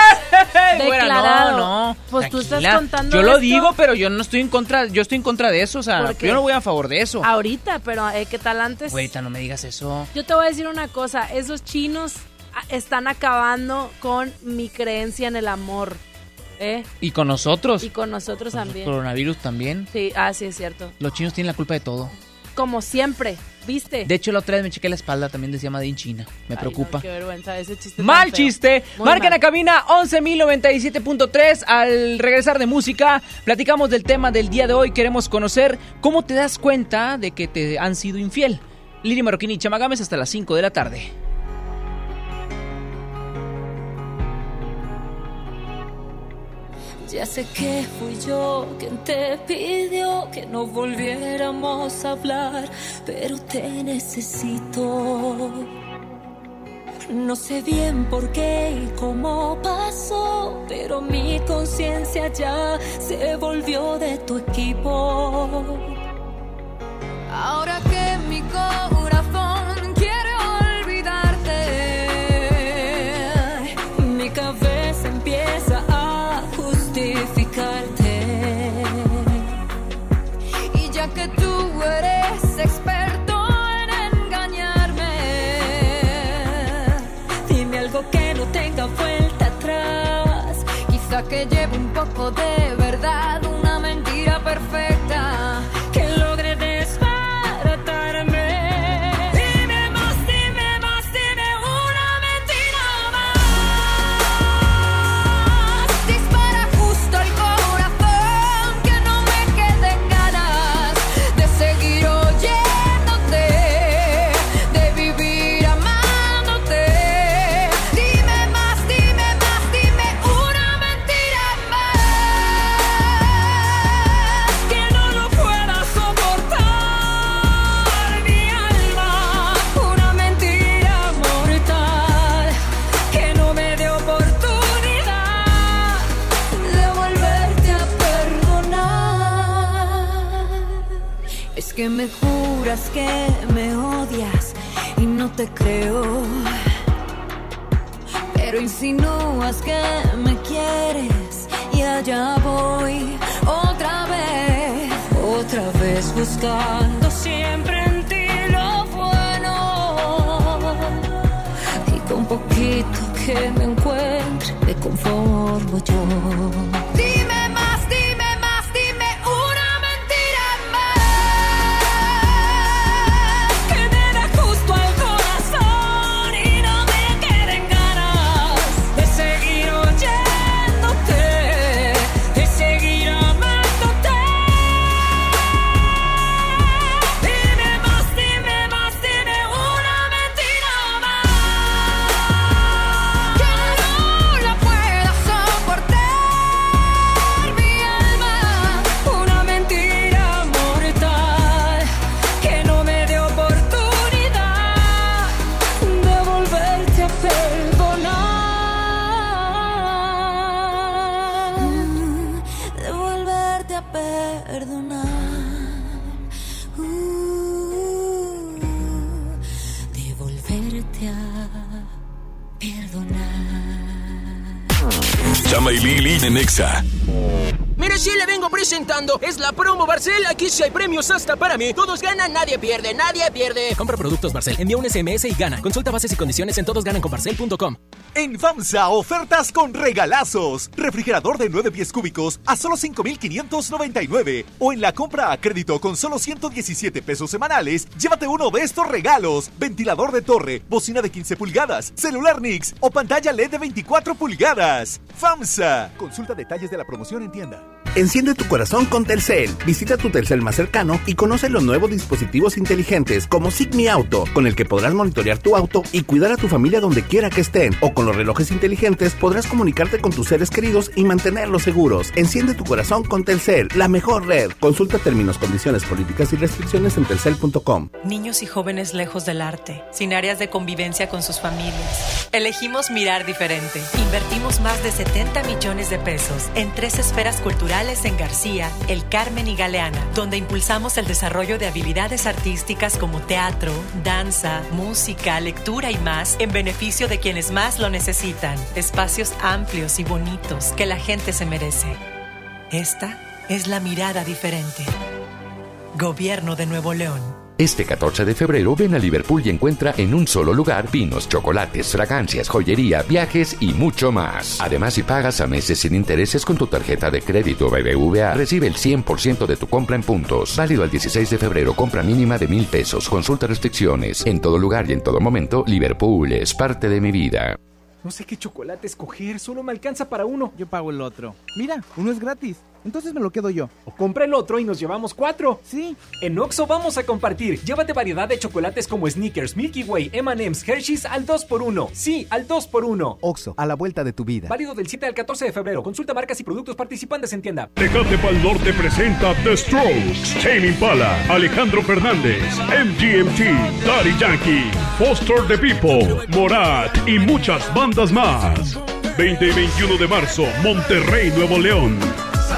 S1: Güera,
S2: Declarado.
S1: no, no.
S2: Pues tú estás contando
S1: Yo lo
S2: esto
S1: digo, pero yo no estoy en contra, yo estoy en contra de eso, o sea, yo no voy a favor de eso.
S2: Ahorita, pero eh, ¿qué tal antes?
S1: Güerita, no me digas eso.
S2: Yo te voy a decir una cosa, esos chinos ah, están acabando con mi creencia en el amor, ¿eh?
S1: Y con nosotros.
S2: Y con nosotros también.
S1: Coronavirus también.
S2: Sí, ah, sí, es cierto.
S1: Los chinos tienen la culpa de todo.
S2: Como siempre, ¿viste?
S1: De hecho, la otra vez me chequé la espalda, también decía Made in China. Me
S2: Ay,
S1: preocupa.
S2: no, qué vergüenza, ese chiste.
S1: Mal chiste.
S2: Muy
S1: Marca
S2: mal.
S1: la cabina 11.097.3. Al regresar de música, platicamos del tema del día de hoy. Queremos conocer cómo te das cuenta de que te han sido infiel. Lili Marroquín y Chamagames hasta las 5 de la tarde.
S22: Ya sé que fui yo quien te pidió que no volviéramos a hablar, pero te necesito. No sé bien por qué y cómo pasó, pero mi conciencia ya se volvió de tu equipo. Ahora que mi corazón poco de te creo. Pero insinúas que me quieres y allá voy otra vez, otra vez buscando siempre en ti lo bueno. Y con poquito que me encuentre me conformo yo. gracia perdonar.
S6: Chama y Lili de Nexa.
S41: Mira, sí le vengo presentando. Es la promo Barcel. Aquí sí hay premios hasta para mí. Todos ganan, nadie pierde, nadie pierde.
S42: Compra productos Barcel. Envía un SMS y gana. Consulta bases y condiciones en todosgananconbarcel.com.
S20: En FAMSA, ofertas con regalazos. Refrigerador de 9 pies cúbicos a solo 5,599. O en la compra a crédito con solo 117 pesos semanales, llévate uno de estos regalos. Ventilador de torre, bocina de 15 pulgadas, celular Nix o pantalla LED de 24 pulgadas. FAMSA. Consulta detalles de la promoción en tienda.
S36: Enciende tu corazón con Telcel. Visita tu Telcel más cercano y conoce los nuevos dispositivos inteligentes como Sigmi Auto, con el que podrás monitorear tu auto y cuidar a tu familia donde quiera que estén. O con los relojes inteligentes podrás comunicarte con tus seres queridos y mantenerlos seguros. Enciende tu corazón con Telcel, la mejor red. Consulta términos, condiciones, políticas y restricciones en telcel.com.
S43: Niños y jóvenes lejos del arte, sin áreas de convivencia con sus familias. Elegimos mirar diferente. Invertimos más de 70 millones de pesos en tres esferas culturales en García, El Carmen y Galeana, donde impulsamos el desarrollo de habilidades artísticas como teatro, danza, música, lectura y más en beneficio de quienes más lo necesitan. Espacios amplios y bonitos que la gente se merece. Esta es la mirada diferente. Gobierno de Nuevo León.
S17: Este 14 de febrero ven a Liverpool y encuentra en un solo lugar vinos, chocolates, fragancias, joyería, viajes y mucho más. Además, si pagas a meses sin intereses con tu tarjeta de crédito BBVA, recibe el 100% de tu compra en puntos. Válido al 16 de febrero, compra mínima de mil pesos. Consulta restricciones. En todo lugar y en todo momento, Liverpool es parte de mi vida.
S18: No sé qué chocolate escoger, solo me alcanza para uno.
S44: Yo pago el otro. Mira, uno es gratis. Entonces me lo quedo yo.
S18: O compra el otro y nos llevamos cuatro.
S44: Sí.
S18: En Oxo vamos a compartir. Llévate variedad de chocolates como Snickers, Milky Way, M&M's, Hershey's al 2x1. Sí, al 2x1.
S14: Oxo, a la vuelta de tu vida.
S18: Válido del 7 al 14 de febrero. Consulta marcas y productos participantes en tienda.
S45: Tecate Pal Norte presenta The Strokes, Tame Impala, Alejandro Fernández, MGMT, Daddy Yankee, Foster the People, Morat y muchas bandas más. 20 y 21 de marzo, Monterrey, Nuevo León.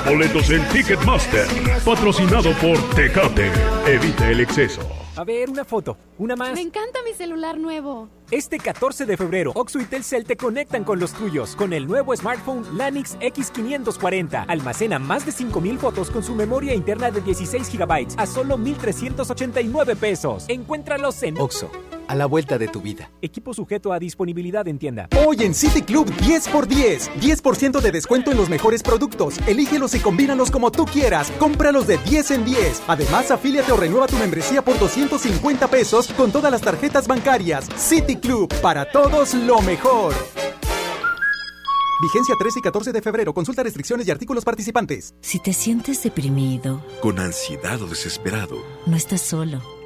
S45: Boletos en Ticketmaster. Patrocinado por Tecate. Evita el exceso.
S18: A ver, una foto. Una más.
S10: Me encanta mi celular nuevo.
S22: Este 14 de febrero, Oxo y Telcel te conectan con los tuyos con el nuevo smartphone Lanix X540. Almacena más de 5000 fotos con su memoria interna de 16 GB a solo 1389 pesos. Encuéntralos en
S14: Oxo, a la vuelta de tu vida.
S22: Equipo sujeto a disponibilidad en tienda.
S46: Hoy en City Club 10x10. 10% de descuento en los mejores productos. Elígelos y combínalos como tú quieras. Cómpralos de 10 en 10. Además, afíliate o renueva tu membresía por 250 pesos con todas las tarjetas bancarias. City Club, para todos lo mejor. Vigencia 13 y 14 de febrero. Consulta restricciones y artículos participantes.
S3: Si te sientes deprimido,
S47: Con ansiedad o desesperado,
S3: no estás solo.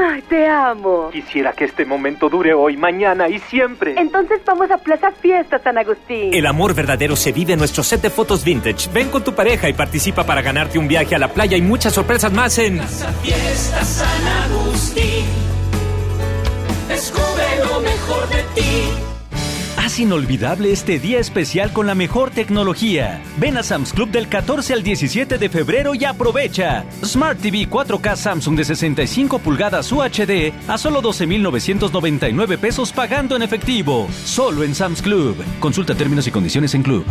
S25: ¡Ay, te amo!
S22: Quisiera que este momento dure hoy, mañana y siempre.
S25: Entonces vamos a Plaza Fiesta San Agustín.
S22: El amor verdadero se vive en nuestro set de fotos vintage. Ven con tu pareja y participa para ganarte un viaje a la playa y muchas sorpresas más en
S7: Fiesta San Agustín. Descubre lo mejor de ti.
S40: Haz inolvidable este día especial con la mejor tecnología. Ven a Sam's Club del 14 al 17 de febrero y aprovecha. Smart TV 4K Samsung de 65 pulgadas UHD a solo 12,999 pesos pagando en efectivo. Solo en Sam's Club. Consulta términos y condiciones en Club.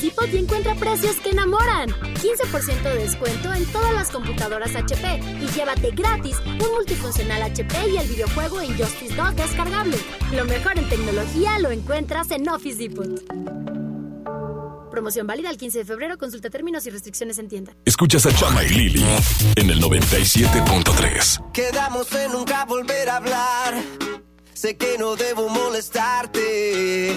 S10: Y encuentra precios que enamoran. 15% de descuento en todas las computadoras HP y llévate gratis un multifuncional HP y el videojuego Injustice 2 descargable. Lo mejor en tecnología lo encuentras en Office Depot. Promoción válida el 15 de febrero. Consulta términos y restricciones en tienda.
S6: Escuchas a Chama y Lili en el 97.3.
S48: Quedamos en nunca volver a hablar. Sé que no debo molestarte.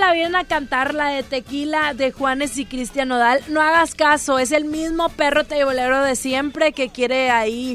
S48: La
S2: vienen a cantar, la de Tequila de Juanes y Cristian Nodal, no hagas caso, es el mismo perro teibolero de siempre que quiere ahí.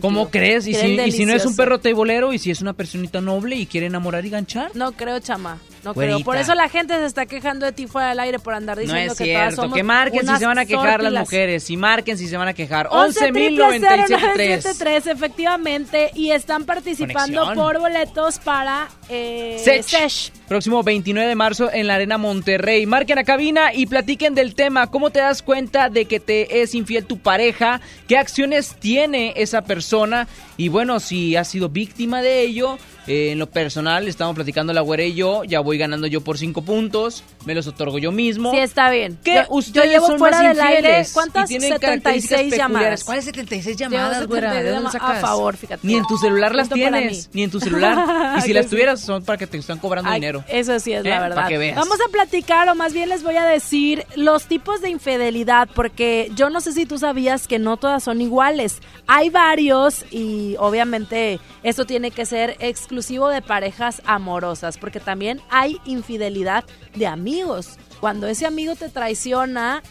S1: ¿Cómo crees? ¿Y si, y si no es un perro teibolero y si es una personita noble y quiere enamorar y ganchar?
S2: No creo, chama. No
S1: Güerita.
S2: creo. Por eso la gente se está quejando de ti fuera del aire por andar
S1: No
S2: diciendo
S1: es
S2: que todas
S1: cierto.
S2: somos
S1: Que marquen si se van a quejar las mujeres. Si marquen si se van a quejar.
S2: 11
S1: 11.097.3.
S2: 3 efectivamente, y están participando
S1: Conexión.
S2: por boletos para eh,
S1: Sech. Próximo 29 de marzo en la Arena Monterrey. Marquen a cabina y platiquen del tema. ¿Cómo te das cuenta de que te es infiel tu pareja? ¿Qué acciones tiene esa persona? Y bueno, si has sido víctima de ello, eh, en lo personal, estamos platicando la güera y yo. Ya voy ganando yo por 5 puntos. Me los otorgo yo mismo.
S2: Sí, está bien.
S1: ¿Qué?
S2: Yo,
S1: Ustedes
S2: yo llevo
S1: son
S2: fuera
S1: más
S2: del aire. ¿Cuántas?
S1: y tienen
S2: 76
S1: características
S2: llamadas.
S1: ¿Cuáles 76 llamadas, güera? ¿De
S2: 76
S1: dónde sacas?
S2: A favor, fíjate.
S1: Ni en tu celular las
S2: para
S1: tienes.
S2: mí.
S1: Ni en tu celular. *laughs* Y si
S2: Que
S1: las tuvieras, son para que te están cobrando
S2: Ay,
S1: dinero.
S2: Eso sí es
S1: ¿Eh?
S2: la
S1: Pa'
S2: verdad.
S1: que veas.
S2: Vamos a platicar, o más bien les voy a decir los tipos de infidelidad, porque yo no sé si tú sabías que no todas son iguales. Hay varios y obviamente esto tiene que ser exclusivo de parejas amorosas, porque también hay infidelidad de amigos. Cuando ese amigo te traiciona,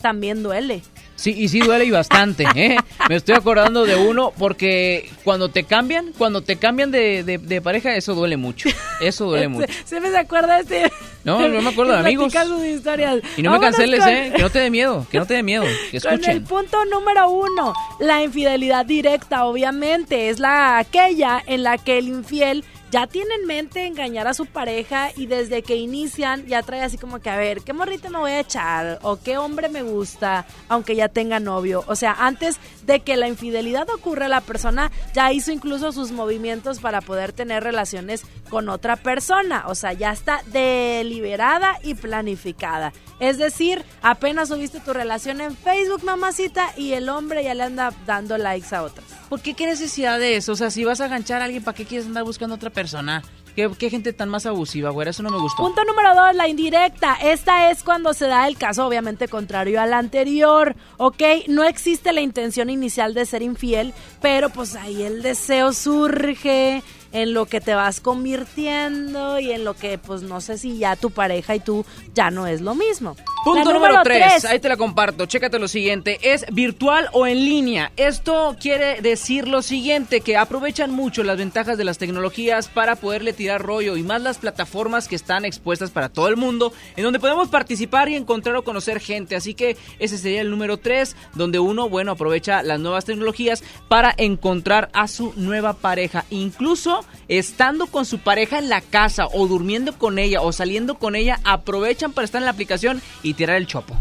S2: también duele.
S1: Sí, y sí duele y bastante, ¿eh? *laughs* Me estoy acordando de uno porque cuando te cambian, cuando te cambian de, de- de pareja, eso duele mucho. Eso duele *laughs* mucho.
S2: Se me acuerda este.
S1: No, no me acuerdo de *laughs* amigos.
S2: platica sus historias.
S1: Y no me canceles,
S2: con-
S1: ¿eh? Que no te dé miedo, que no te dé miedo. Que
S2: Con el punto número uno, la infidelidad directa, obviamente, es la aquella en la que el infiel ya tiene en mente engañar a su pareja y desde que inician ya trae así como que, a ver, ¿qué morrita me voy a echar? ¿O qué hombre me gusta? Aunque ya tenga novio. O sea, antes de que la infidelidad ocurra, la persona ya hizo incluso sus movimientos para poder tener relaciones con otra persona. O sea, ya está deliberada y planificada. Es decir, apenas subiste tu relación en Facebook, mamacita, y el hombre ya le anda dando likes a otras.
S1: ¿Por qué qué necesidad de eso? O sea, si vas a ganchar a alguien, ¿para qué quieres andar buscando a otra persona? ¿Qué, gente tan más abusiva, güera? Eso no me gustó.
S2: Punto número dos, la indirecta. Esta es cuando se da el caso, obviamente, contrario al anterior. ¿Ok? No existe la intención inicial de ser infiel, pero pues ahí el deseo surge en lo que te vas convirtiendo y en lo que, pues no sé si ya tu pareja y tú ya no es lo mismo.
S1: Punto
S2: La
S1: número 3,
S2: tres.
S1: ahí te la comparto, chécate lo siguiente, es virtual o en línea. Esto quiere decir lo siguiente, que aprovechan mucho las ventajas de las tecnologías para poderle tirar rollo y más las plataformas que están expuestas para todo el mundo, en donde podemos participar y encontrar o conocer gente. Así que ese sería el número 3, donde uno, bueno, aprovecha las nuevas tecnologías para encontrar a su nueva pareja. Incluso estando con su pareja en la casa o durmiendo con ella o saliendo con ella, aprovechan para estar en la aplicación y tirar el chopo.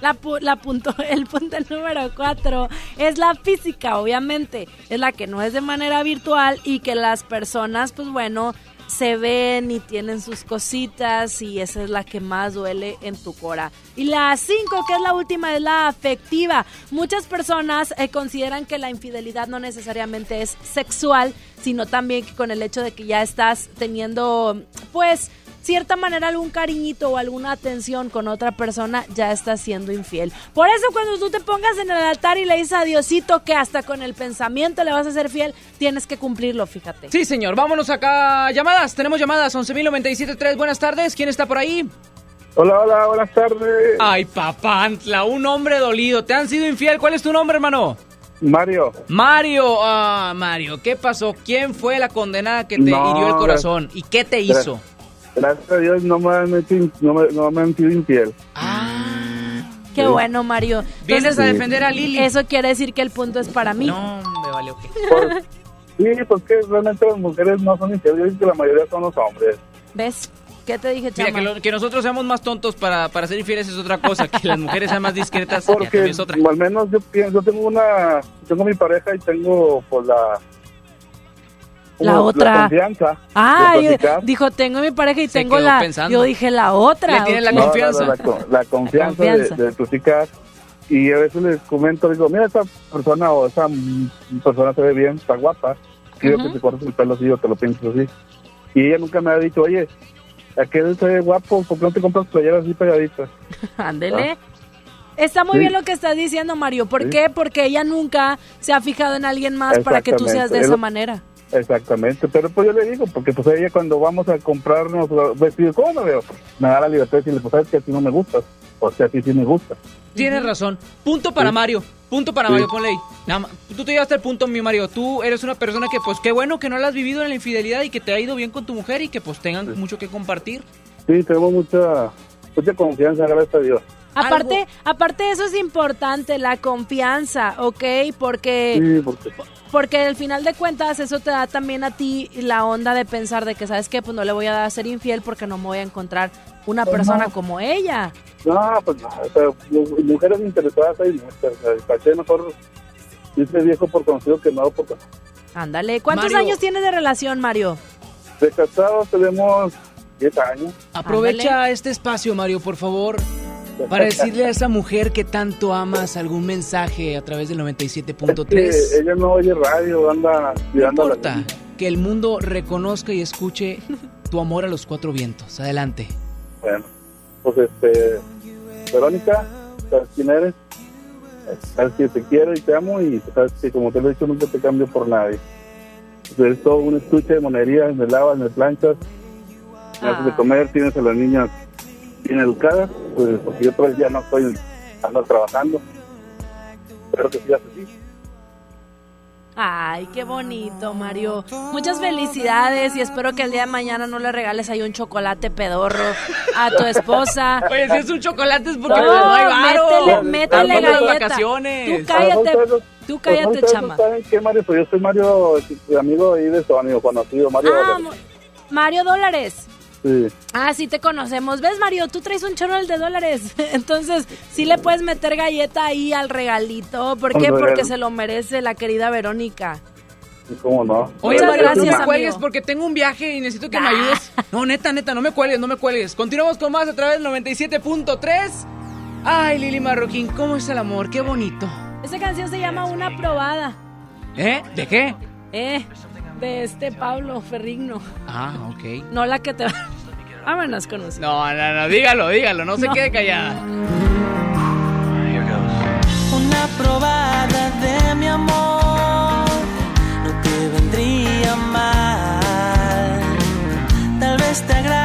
S2: La, pu- la punto, *laughs* el punto número cuatro es la física, obviamente. Es la que no es de manera virtual y que las personas, pues bueno, se ven y tienen sus cositas y esa es la que más duele en tu cora. Y la cinco, que es la última, es la afectiva. Muchas personas eh, consideran que la infidelidad no necesariamente es sexual, sino también que con el hecho de que ya estás teniendo, pues, cierta manera algún cariñito o alguna atención con otra persona, ya estás siendo infiel. Por eso cuando tú te pongas en el altar y le dices a Diosito que hasta con el pensamiento le vas a ser fiel, tienes que cumplirlo, fíjate.
S1: Sí, señor. Vámonos acá. Llamadas. Tenemos llamadas. 11.097.3. Buenas tardes. ¿Quién está por ahí?
S49: Hola, hola, buenas tardes.
S1: Ay, papantla. Un hombre dolido. ¿Te han sido infiel? ¿Cuál es tu nombre, hermano?
S49: Mario.
S1: Mario. Ah, Mario. ¿Qué pasó? ¿Quién fue la condenada que te
S49: No,
S1: hirió el corazón? ¿Y qué te hizo?
S49: Gracias a Dios no me han, hecho no me, no me han sido infiel.
S2: Qué bueno, Mario.
S1: Vienes a defender a Lili.
S2: Eso quiere decir que el punto es para mí.
S1: No, me valió que.
S49: Sí, pues que realmente las mujeres no son infieles, yo digo que la mayoría son los hombres.
S2: ¿Ves? ¿Qué te dije,
S1: Mira, que, lo- que nosotros seamos más tontos para, para ser infieles es otra cosa. Que las mujeres sean más discretas
S49: Porque
S1: es otra.
S49: al menos yo pienso, yo tengo una, tengo mi pareja y tengo pues la...
S2: La otra.
S49: confianza.
S2: Ah, dijo, tengo mi pareja y
S49: Se
S2: tengo la...
S49: pensando.
S2: Yo dije la otra.
S49: No,
S2: ok.
S49: no, no, la, co- la confianza, de-
S2: confianza.
S49: De, platicar. Y a veces les comento, digo, mira, esta persona o esa mm, persona se ve bien, está guapa. Quiero que te cortes el pelo así o te lo pienses así. Y ella nunca me ha dicho, oye, aquel se ve guapo, ¿por qué no te compras playeras así pegaditas? *laughs*
S2: Ándele. Está muy
S49: Sí.
S2: bien lo que estás diciendo, Mario. ¿Por
S49: Sí.
S2: qué? Porque ella nunca se ha fijado en alguien más para que tú seas de esa
S49: Es-
S2: manera.
S49: Exactamente, pero pues yo le digo, porque pues ella cuando vamos a comprarnos vestidos, ¿cómo me veo? Me da la libertad de decirle, pues sabes que a ti no me gustas, o sea, a ti sí me gusta.
S1: Tienes razón. Punto para
S49: Sí.
S1: Mario. Punto para
S49: Sí.
S1: Mario, ponle ahí. Nada más. Tú te llevaste el punto, mi Mario. Tú eres una persona que, pues, qué bueno que no la has vivido en la infidelidad y que te ha ido bien con tu mujer y que, pues, tengan mucho que compartir.
S49: Sí, tenemos mucha, mucha confianza, gracias a Dios.
S2: Aparte, aparte de eso es importante, la confianza, ¿ok? Porque,
S49: Sí, porque
S2: porque al final de cuentas eso te da también a ti la onda de pensar de que, ¿sabes qué? Pues no le voy a dar a ser infiel porque no me voy a encontrar una
S49: Pues
S2: persona
S49: no.
S2: como ella.
S49: No, pues no, o sea, mu- mujeres interesadas hay muchas. o sea, ¿Para qué mejor dice viejo por conocido que no por conocido?
S2: Ándale, ¿cuántos
S1: Mario.
S2: años tienes de relación, Mario?
S49: De casados tenemos 10 años.
S1: Aprovecha este espacio, Mario, por favor, para decirle a esa mujer que tanto amas algún mensaje a través del
S49: Que
S1: 97.3.
S49: ella no oye radio, anda
S1: No
S49: cuidando a la
S1: importa que el mundo reconozca y escuche tu amor a los cuatro vientos. Adelante.
S49: Bueno, pues este, Verónica, ¿sabes quién eres? Sabes que te quiero y te amo y sabes que como te lo he dicho nunca te cambio por nadie. Pues, es todo un estuche de monería, me lavas, me planchas, me haces de comer, tienes a las niñas bien educadas, pues porque yo todavía ya no estoy ando trabajando. Espero que sigas así.
S2: Ay, qué bonito, Mario. Muchas felicidades y espero que el día de mañana no le regales ahí un chocolate pedorro a tu esposa. *laughs*
S1: Oye, si es un chocolate es porque
S2: No,
S1: pues, no hay varo.
S2: métele, métele galleta.
S1: vacaciones.
S2: Tú cállate, tú cállate,
S49: Pues, ¿ustedes
S2: chama.
S49: ¿Saben qué, Mario? Pues yo soy Mario, eh, amigo ahí de su amigo conocido, Mario.
S2: Ah, mo- Mario Dólares.
S49: Sí.
S2: Ah, sí te conocemos. ¿Ves, Mario? Tú traes un chorro de dólares. *laughs* Entonces, sí le puedes meter galleta ahí al regalito. ¿Por qué? Porque se lo merece la querida Verónica.
S49: ¿Y ¿Cómo no?
S1: Oye,
S2: Muchas
S1: Mario, no
S2: gracias,
S1: me
S2: amigo.
S1: cuelgues porque tengo un viaje y necesito que me ayudes. No, neta, neta, no me cuelgues, no me cuelgues. Continuamos con más a través del 97.3. Ay, Lili Marroquín, ¿cómo es el amor? Qué bonito.
S2: Esa canción se llama Una Probada.
S1: ¿Eh? ¿De qué?
S2: Eh, de este Pablo Ferrigno.
S1: Ah, ok.
S2: No la que te Vámonos con eso.
S1: No, no, no, dígalo, dígalo, no,
S2: no.
S1: se quede callada.
S50: Una probada de mi amor no te vendría mal.
S51: Tal vez
S6: te agrade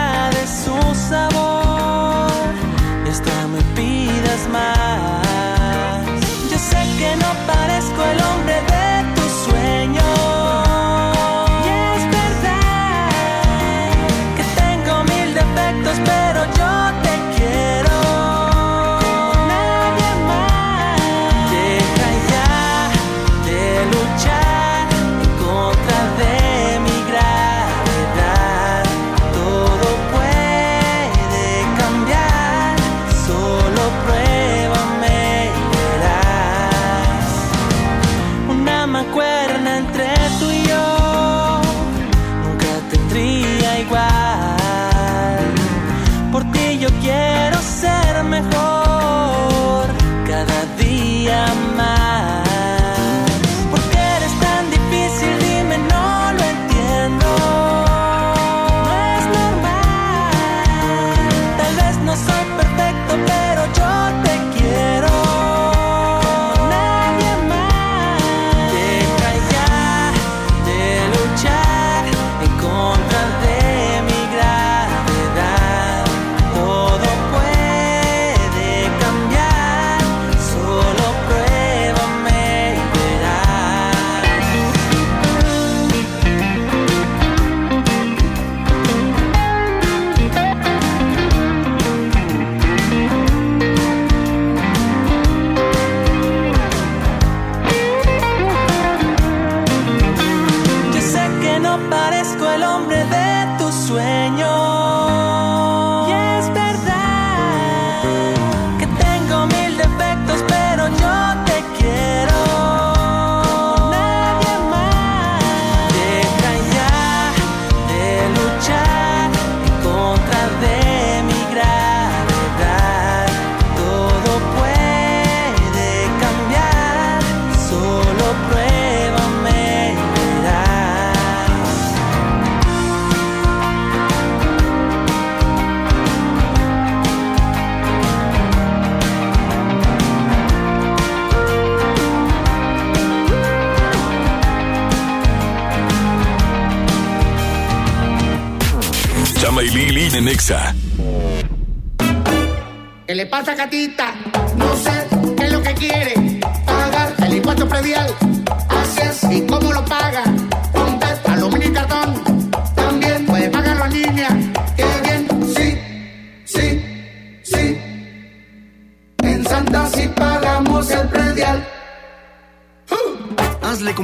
S6: pasa, gatita? No sé qué es lo que quiere. Pagar el impuesto predial.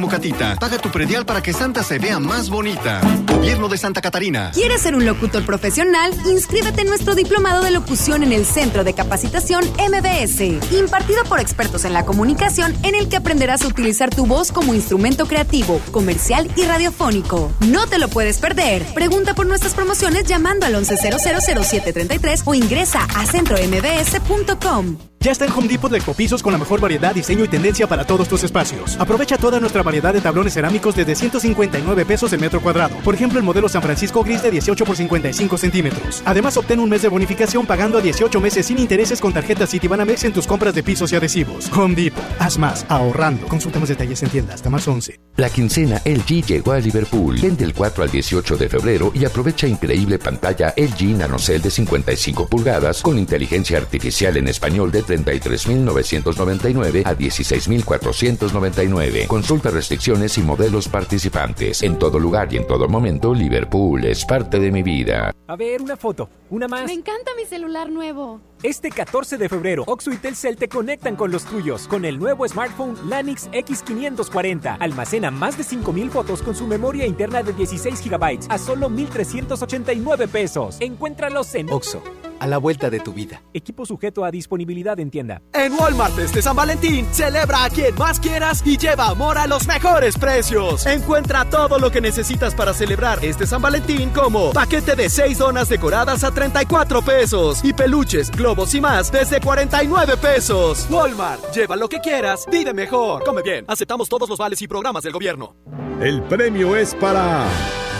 S52: Hazle como Catita. Paga tu predial para que Santa se vea más bonita. Gobierno de Santa Catarina.
S37: ¿Quieres ser un locutor profesional? Inscríbete en nuestro diplomado de locución en el Centro de Capacitación MBS, impartido por expertos en la comunicación, en el que aprenderás a utilizar tu voz como instrumento creativo, comercial y radiofónico. No te lo puedes perder. Pregunta por nuestras promociones llamando al 11000733 o ingresa a centrombs.com.
S34: Ya está en Home Depot de Ecopisos con la mejor variedad, diseño y tendencia para todos tus espacios. Aprovecha toda nuestra variedad de tablones cerámicos desde 159 pesos el metro cuadrado. Por ejemplo, el modelo San Francisco Gris de 18 por 55 centímetros. Además, obtén un mes de bonificación pagando a 18 meses sin intereses con tarjeta Citibanamex en tus compras de pisos y adhesivos. Home Depot. Haz más, ahorrando. Consulta más detalles en tienda hasta más 11.
S17: La quincena LG llegó a Liverpool. Ven del 4 al 18 de febrero y aprovecha increíble pantalla LG NanoCell de 55 pulgadas con inteligencia artificial en español de 33.999 a 16.499. Consulta restricciones y modelos participantes. En todo lugar y en todo momento, Liverpool es parte de mi vida.
S18: A ver, una foto, una más.
S10: Me encanta mi celular nuevo.
S18: Este 14 de febrero, Oxo y Telcel te conectan con los tuyos con el nuevo smartphone Lanix X540. Almacena más de 5000 fotos con su memoria interna de 16 GB a solo 1389 pesos. Encuéntralos en
S14: Oxo, a la vuelta de tu vida.
S18: Equipo sujeto a disponibilidad en tienda.
S53: En Walmart este San Valentín, celebra a quien más quieras y lleva amor a los mejores precios. Encuentra todo lo que necesitas para celebrar este San Valentín como paquete de 6 donas decoradas a 34 pesos y peluches, globos y más desde 49 pesos. Walmart, lleva lo que quieras, vive mejor. Come bien, aceptamos todos los vales y programas del gobierno.
S54: El premio es para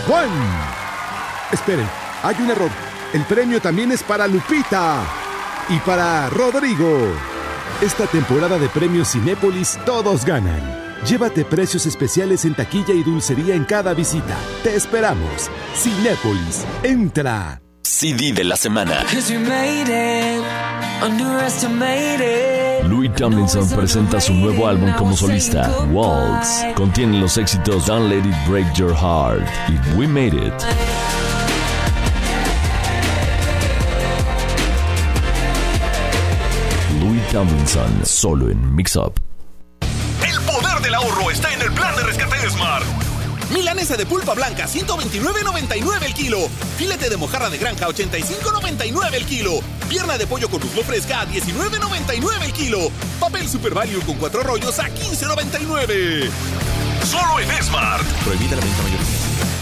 S54: Juan. Esperen, hay un error. El premio también es para Lupita y para Rodrigo. Esta temporada de premios Cinépolis todos ganan. Llévate precios especiales en taquilla y dulcería en cada visita. Te esperamos. Cinépolis, entra.
S51: CD de la semana. Louis Tomlinson presenta su nuevo álbum como solista, Waltz. Contiene los éxitos Don't Let It Break Your Heart y We Made It. Tomlinson, solo en Mix Up.
S55: El poder del ahorro está en el plan de rescate de Smart. Milanesa de pulpa blanca, 129.99 el kilo. Filete de mojarra de granja, 85.99 el kilo. Pierna de pollo con muslo fresca, a 19.99 el kilo. Papel Super Value con cuatro rollos a 15.99. Solo en Smart. Prohibida la venta mayorista.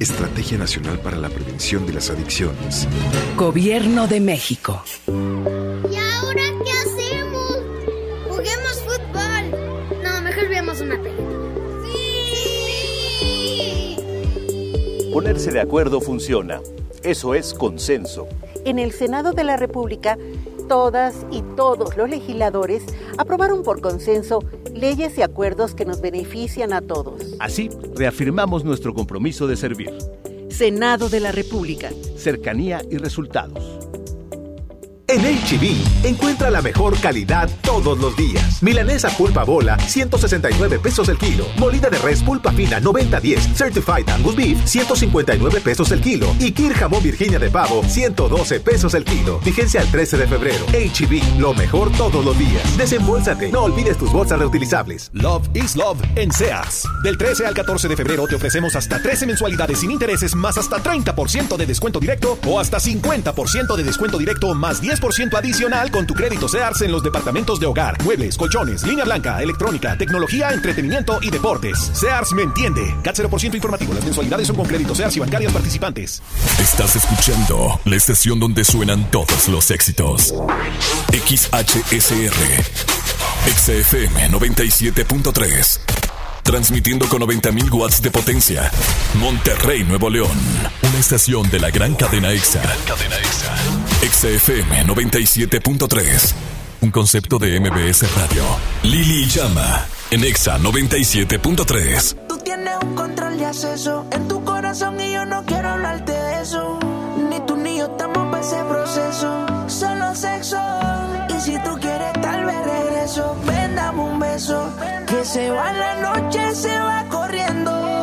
S47: Estrategia Nacional para la Prevención de las Adicciones.
S56: Gobierno de México.
S57: ¿Y ahora qué hacemos? Juguemos fútbol. No, mejor veamos una película. ¡Sí!
S58: Ponerse de acuerdo funciona. Eso es consenso.
S59: En el Senado de la República, todas y todos los legisladores aprobaron por consenso leyes y acuerdos que nos benefician a todos.
S58: Así, reafirmamos nuestro compromiso de servir.
S56: Senado de la República.
S58: Cercanía y resultados.
S20: En HB, encuentra la mejor calidad todos los días. Milanesa pulpa bola, 169 pesos el kilo. Molida de res pulpa fina, 90-10. Certified Angus Beef, 159 pesos el kilo. Y Kir jamón Virginia de pavo, 112 pesos el kilo. Vigencia al 13 de febrero. HB, lo mejor todos los días. Desembolsate, no olvides tus bolsas reutilizables.
S29: Love is Love en Sears. Del 13 al 14 de febrero te ofrecemos hasta 13 mensualidades sin intereses más hasta 30% de descuento directo o hasta 50% de descuento directo más 10% adicional con tu crédito SEARS en los departamentos de hogar, muebles, colchones, línea blanca, electrónica, tecnología, entretenimiento y deportes. SEARS me entiende. CAT 0% informativo. Las mensualidades son con crédito SEARS y bancarias participantes.
S51: Estás escuchando la estación donde suenan todos los éxitos. XHSR.
S6: XFM 97.3. Transmitiendo con 90.000 watts de potencia. Monterrey, Nuevo León. Una estación de la gran cadena EXA. Gran cadena EXA. XFM 97.3. Un concepto de MBS Radio. Lili Llama. En EXA 97.3.
S5: Tú tienes un control de acceso en tu corazón y yo no quiero hablarte de eso. Ni tú ni yo estamos para ese proceso. Solo sexo. Y si tú quieres, tal vez regreso. Ven, dame un beso. Que se va la noche, se va corriendo.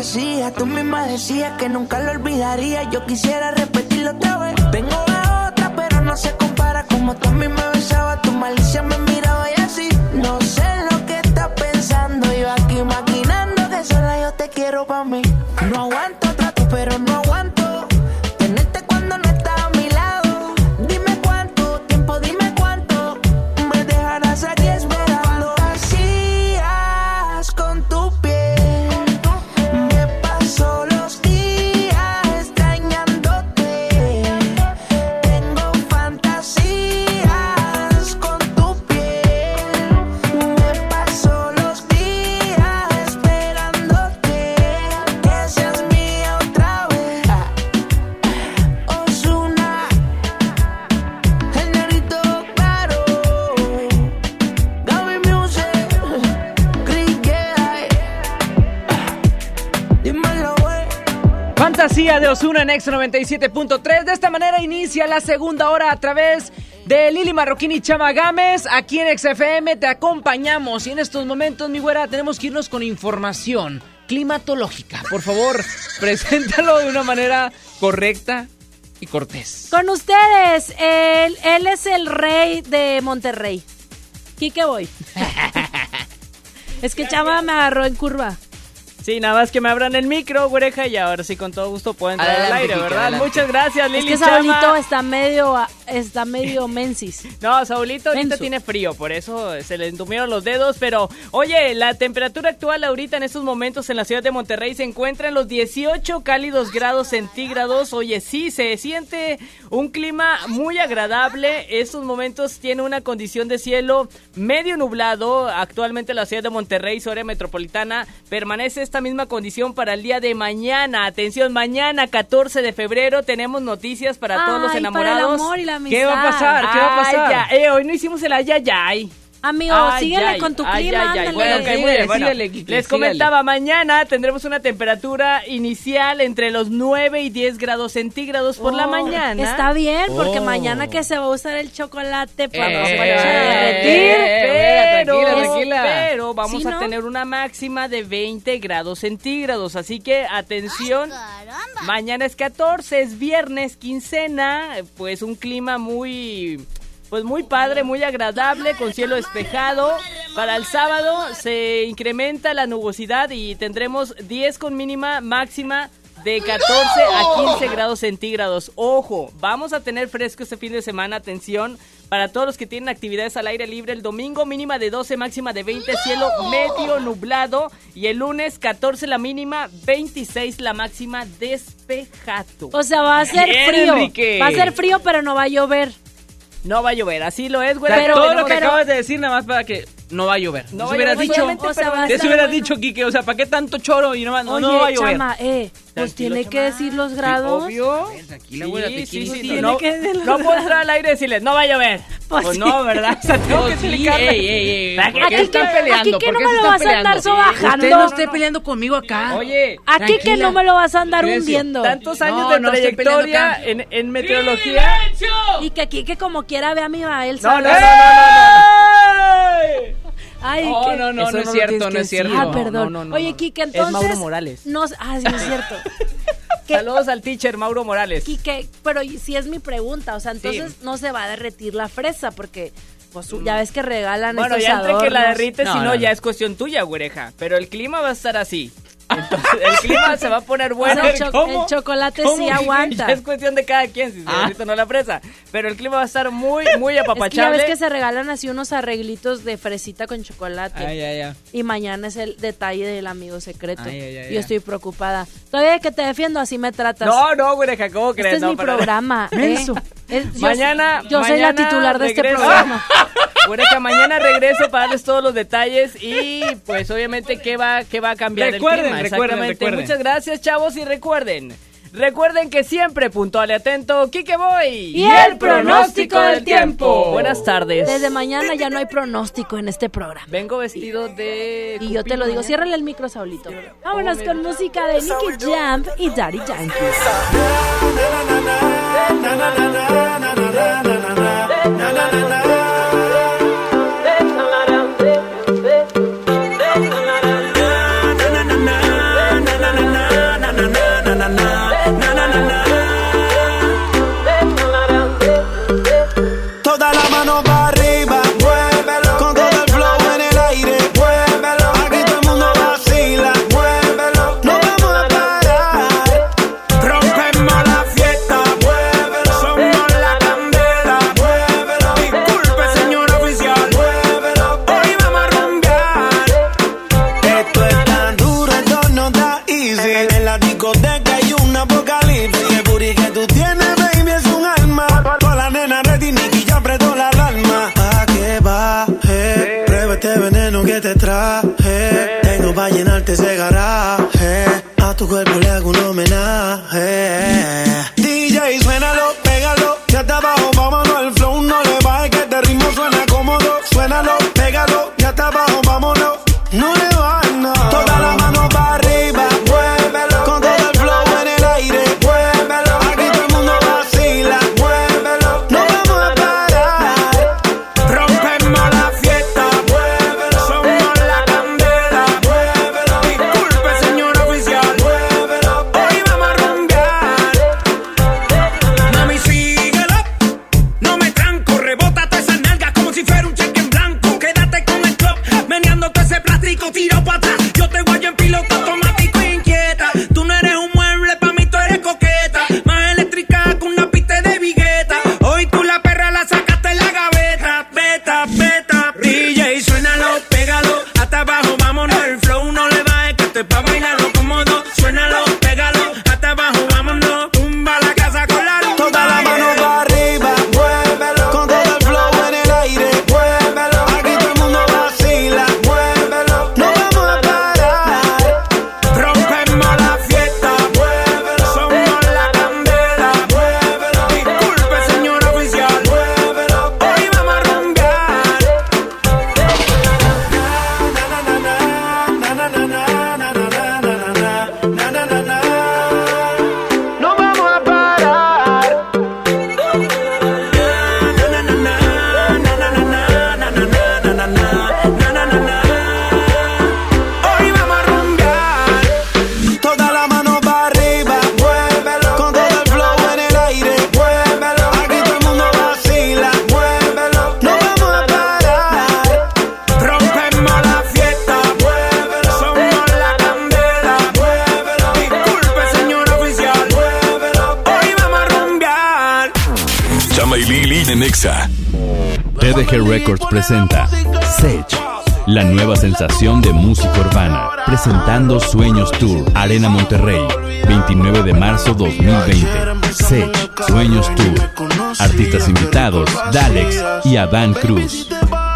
S5: Tú misma decías que nunca lo olvidaría. Yo quisiera repetirlo otra vez. Tengo a otra, pero no se compara. Como tú a mí me besaba, tu malicia me
S60: Ex 97.3. De esta manera inicia la segunda hora a través de Lili Marroquín y Chama Gámez. Aquí en XFM te acompañamos. Y en estos momentos, mi güera, tenemos que irnos con información climatológica. Por favor, *laughs* preséntalo de una manera correcta y cortés.
S7: Con ustedes, él, él es el rey de Monterrey. Quique voy. *laughs* es que Chama me agarró en curva.
S60: Sí, nada más que me abran el micro, güereja, y ahora sí, con todo gusto puedo entrar al
S7: Adelante,
S60: aire,
S7: Kike,
S60: ¿verdad?
S7: adelante.
S60: Muchas gracias, Lili
S7: es que
S60: Chama.
S7: Saulito está medio, está medio mensis. *laughs*
S60: No, Saulito ahorita
S7: Menso.
S60: tiene frío, por eso se le entumieron los dedos, pero oye, la temperatura actual ahorita en estos momentos en la ciudad de Monterrey se encuentra en los 18 cálidos grados centígrados. Oye, sí, se siente un clima muy agradable. Estos momentos tiene una condición de cielo medio nublado. Actualmente la ciudad de Monterrey, su área metropolitana, permanece esta misma condición para el día de mañana. Atención, mañana 14 de febrero tenemos noticias para todos los
S7: Ay, para el
S60: enamorados.
S7: amor y la
S60: ¿Qué va a pasar? ¿Qué va a
S7: Ay,
S60: pasar?
S7: ya.
S60: Eh, hoy no hicimos el ayayay.
S7: Amigo,
S60: Ay,
S7: síguele
S60: ay,
S7: con tu
S60: ay,
S7: clima,
S60: ay, ay.
S7: ándale.
S60: Bueno, ok, muy
S7: Síguele,
S60: bueno.
S7: síguele,
S60: Les
S7: síguele.
S60: comentaba, mañana tendremos una temperatura inicial entre los 9 y 10 grados centígrados por la
S7: Oh,
S60: mañana.
S7: Está bien, porque
S60: Oh.
S7: mañana que se va a usar el chocolate para
S60: Eh, eh, eh,
S7: derretir.
S60: eh,
S7: pero,
S60: tranquila, tranquila. pero vamos
S7: Sí,
S60: a tener una máxima de 20 grados centígrados. Así que atención, mañana es 14, es viernes, quincena, pues un clima muy... Pues muy padre, muy agradable, con cielo despejado. Para el sábado se incrementa la nubosidad y tendremos 10 con mínima máxima de 14 a 15 grados centígrados. Ojo, vamos a tener fresco este fin de semana, atención. Para todos los que tienen actividades al aire libre, el domingo mínima de 12, máxima de 20, cielo medio nublado. Y el lunes 14 la mínima, 26 la máxima despejado.
S7: O sea, va a ser
S60: Bien,
S7: frío.
S60: Enrique.
S7: Va a ser frío, pero no va a llover.
S60: No va a llover. Así lo es,
S61: O
S60: güey.
S61: sea,
S60: Pero-
S61: todo lo que
S60: pero-
S61: acabas de decir nada más para que no va a llover.
S60: No a
S61: hubieras
S60: llover,
S61: dicho,
S7: O sea,
S61: eso hubieras dicho, Kike, o sea, ¿para qué tanto choro y no, va- no,
S7: Oye,
S61: no va a llover?
S7: chama, eh, pues tiene que decir los grados.
S60: Obvio.
S61: Tranquila, güey,
S60: Sí, sí, sí, no,
S7: Tiene que decir los
S60: no puedo entrar al aire y decirles, no va a llover.
S7: Pues
S60: Pues,
S7: sí.
S60: no, ¿verdad? O sea, tengo
S61: Oh,
S60: que
S61: sí,
S60: explicarle.
S61: ey, ey, ey,
S60: ¿Para
S61: ¿por
S60: qué
S61: están peleando?
S7: Aquí que
S61: ¿Por
S7: no me lo vas a andar sobajando.
S61: Usted no esté peleando conmigo acá.
S60: Oye,
S7: Aquí que no me lo vas a andar hundiendo.
S60: tantos años
S61: No,
S60: de trayectoria en, meteorología.
S7: Y que aquí que como quiera ve a mi Mael.
S60: No, no, no, no, no,
S7: Ay,
S61: No,
S7: que-
S61: no, no,
S60: Eso
S61: no es cierto, no es cierto.
S7: Ah, perdón.
S60: no, no, no,
S7: Oye. Kike,
S60: Es
S7: entonces...
S60: Mauro Morales.
S7: No, ah, sí, es cierto. *laughs*
S60: Saludos al teacher Mauro Morales.
S7: Quique, pero si es mi pregunta, o sea, entonces no se va a derretir la fresa porque pues ya ves que regalan
S60: Bueno,
S7: estos
S60: ya entre que la
S7: adornos.
S60: derrites,
S61: No,
S60: si no,
S61: no,
S60: ya es cuestión tuya, güereja. Pero el clima va a estar así. Entonces, el clima se va a poner bueno.
S7: el, cho-
S60: ¿Cómo?
S7: el chocolate
S60: ¿Cómo?
S7: sí aguanta.
S60: Ya es cuestión de cada quien, si se
S61: Ah.
S60: o no la fresa. Pero el clima va a estar muy, muy
S7: Es que ya ves que se regalan así unos arreglitos de fresita con chocolate.
S61: Ay, ay, ay.
S7: Y mañana es el detalle del amigo secreto.
S61: Ay, ay, ay,
S7: Yo
S61: ay.
S7: estoy preocupada. Todavía que te defiendo, así me tratas.
S60: No, no, güereja, ¿cómo
S7: este
S60: crees?
S7: es
S60: No,
S7: mi programa. *laughs* ¿eh?
S61: Menso.
S7: Es- yo-
S60: Mañana,
S7: Yo soy la titular de este programa. *laughs*
S60: Güereja, mañana regreso para darles todos los detalles y pues obviamente qué va, qué va a cambiar
S61: Recuerden,
S60: el clima.
S61: recuerden,
S60: Exactamente.
S61: recuerden.
S60: Muchas gracias, chavos, y recuerden. Recuerden que siempre puntual y atento, Kike Boy.
S7: Y el pronóstico del tiempo.
S60: Buenas tardes.
S7: Desde mañana ya no hay pronóstico en este programa.
S60: Vengo vestido de.
S7: Y yo te lo digo, ciérrale el micro, Saulito. Vámonos con música de Nicky Jam y Daddy Yankee.
S62: Adán Cruz.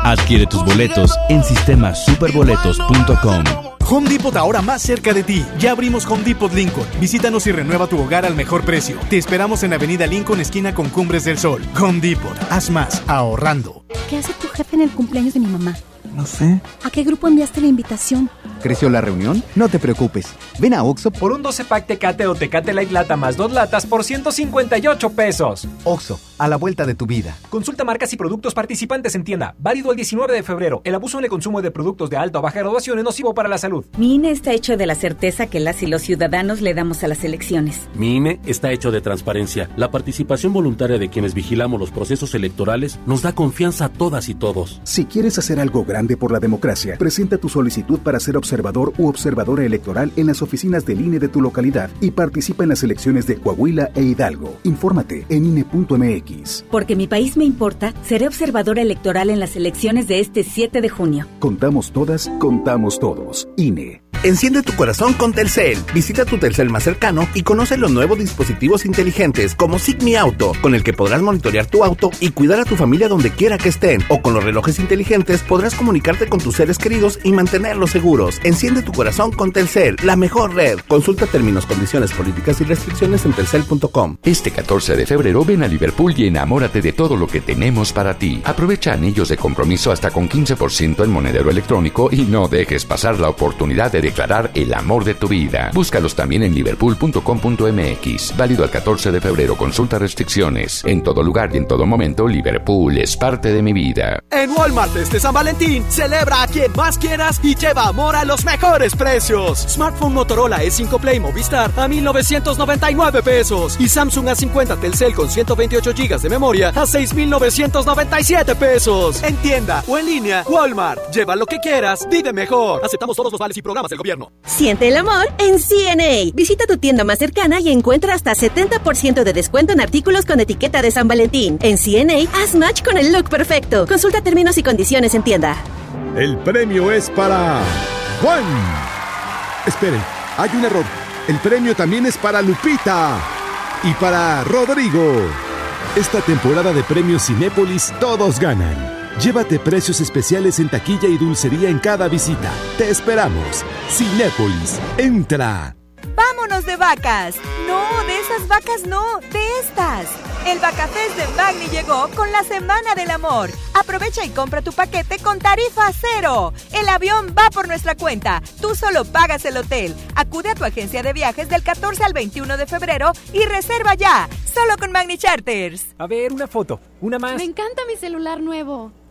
S62: Adquiere tus boletos en sistemasuperboletos.com.
S34: Home Depot ahora más cerca de ti. Ya abrimos Home Depot Lincoln. Visítanos y renueva tu hogar al mejor precio. Te esperamos en Avenida Lincoln, esquina con Cumbres del Sol. Home Depot. Haz más ahorrando.
S10: ¿Qué hace tu jefe en el cumpleaños de mi mamá?
S14: No sé.
S10: ¿A qué grupo enviaste la invitación?
S14: ¿Creció la reunión? No te preocupes. Ven a Oxo
S18: por un 12 pack Tecate o Tecate Light Lata más dos latas por 158 pesos.
S14: Oxo, a la vuelta de tu vida.
S18: Consulta marcas y productos participantes en tienda. Válido el 19 de febrero. El abuso en el consumo de productos de alta o baja graduación es nocivo para la salud.
S63: Mi INE está hecho de la certeza que las y los ciudadanos le damos a las elecciones.
S64: Mi INE está hecho de transparencia. La participación voluntaria de quienes vigilamos los procesos electorales nos da confianza a todas y todos.
S65: Si quieres hacer algo grande por la democracia, presenta tu solicitud para ser observador u observadora electoral en las oficinas del INE de tu localidad y participa en las elecciones de Coahuila e Hidalgo. Infórmate en INE.mx.
S63: Porque mi país me importa, seré observadora electoral en las elecciones de este 7 de junio.
S65: Contamos todas, contamos todos. INE.
S36: Enciende tu corazón con Telcel. Visita tu Telcel más cercano y conoce los nuevos dispositivos inteligentes como Sigmi Auto, con el que podrás monitorear tu auto y cuidar a tu familia donde quiera que estén. O con los relojes inteligentes podrás comunicarte con tus seres queridos y mantenerlos seguros. Enciende tu corazón con Telcel, la mejor red. Consulta términos, condiciones, políticas y restricciones en telcel.com.
S17: Este 14 de febrero ven a Liverpool y enamórate de todo lo que tenemos para ti. Aprovecha anillos de compromiso hasta con 15% en monedero electrónico y no dejes pasar la oportunidad de declarar el amor de tu vida. Búscalos también en liverpool.com.mx. Válido al 14 de febrero. Consulta restricciones. En todo lugar y en todo momento, Liverpool es parte de mi vida.
S20: En Walmart este San Valentín, celebra a quien más quieras y lleva amor a los mejores precios. Smartphone Motorola E5 Play Movistar a 1999 pesos y Samsung A50 Telcel con 128 GB de memoria a 6997 pesos. En tienda o en línea, Walmart. Lleva lo que quieras, vive mejor. Aceptamos todos los vales y programas del gobierno.
S37: Siente el amor en CNA. Visita tu tienda más cercana y encuentra hasta 70% de descuento en artículos con etiqueta de San Valentín. En CNA, haz match con el look perfecto. Consulta términos y condiciones en tienda.
S66: El premio es para Juan. Esperen, hay un error. El premio también es para Lupita y para Rodrigo. Esta temporada de premios Cinépolis todos ganan. Llévate precios especiales en taquilla y dulcería en cada visita. Te esperamos. Cinépolis, entra.
S67: ¡Vámonos de vacas! No, de esas vacas no, de estas. El Vacafest de Magni llegó con la Semana del Amor. Aprovecha y compra tu paquete con tarifa cero. El avión va por nuestra cuenta. Tú solo pagas el hotel. Acude a tu agencia de viajes del 14 al 21 de febrero y reserva ya. Solo con Magni Charters.
S18: A ver, una foto. Una más.
S10: Me encanta mi celular nuevo.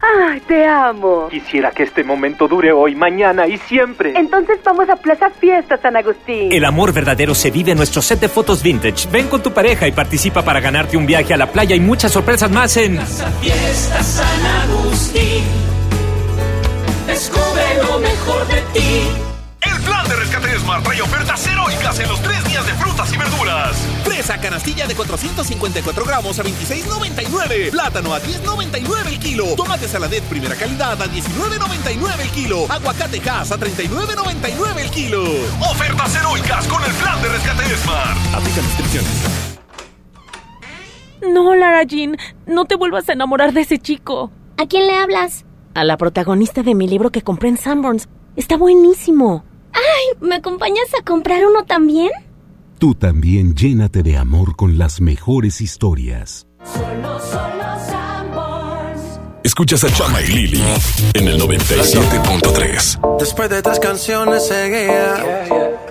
S68: ¡Ay, te amo!
S69: Quisiera que este momento dure hoy, mañana y siempre.
S68: Entonces vamos a Plaza Fiesta San Agustín.
S70: El amor verdadero se vive en nuestro set de fotos vintage. Ven con tu pareja y participa para ganarte un viaje a la playa y muchas sorpresas más en
S22: Plaza Fiesta San Agustín. Descubre lo mejor de ti.
S29: Smart trae ofertas heroicas en los tres días de frutas y verduras. Fresa canastilla de 454 gramos a 26,99. Plátano a 10,99 el kilo. Tomate saladet primera calidad a 19,99 el kilo. Aguacate Hass a 39,99 el kilo. Ofertas heroicas con el plan de rescate Smart. Aplica restricciones.
S71: No, Lara Jean, no te vuelvas a enamorar de ese chico.
S72: ¿A quién le hablas?
S71: A la protagonista de mi libro que compré en Sanborns. Está buenísimo.
S72: ¿Me acompañas a comprar uno también?
S66: Tú también llénate de amor con las mejores historias.
S22: Solo, solo Sanborns.
S6: Escuchas a Chama y Lili en el 97.3.
S73: Después de tres canciones seguía,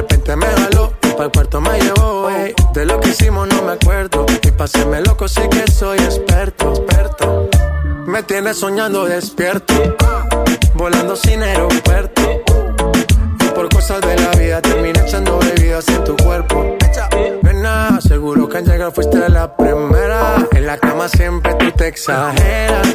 S7: Repente me jaló. Y para el cuarto me llevó. De lo que hicimos no me acuerdo. Y paséme loco, sí que soy experto, experto. Me tiene soñando despierto, volando sin aeropuerto. Y por cosas de la vida terminé echando bebidas en tu cuerpo. Nena, seguro que al llegar fuiste la primera. En la cama siempre tú te exageras.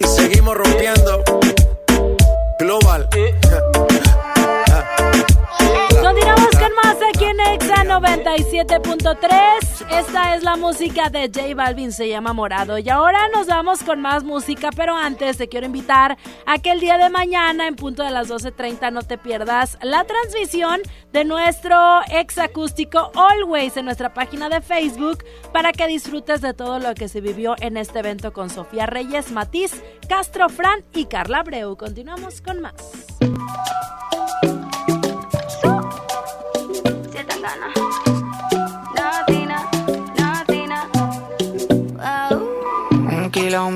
S7: Y seguimos rompiendo.
S2: 97.3. Esta es la música de J Balvin, se llama Morado. Y ahora nos vamos con más música, pero antes te quiero invitar a que el día de mañana, en punto de las 12.30, no te pierdas la transmisión de nuestro ex acústico Always en nuestra página de Facebook para que disfrutes de todo lo que se vivió en este evento con Sofía Reyes, Matiz, Castro Fran y Carla Abreu. Continuamos con más.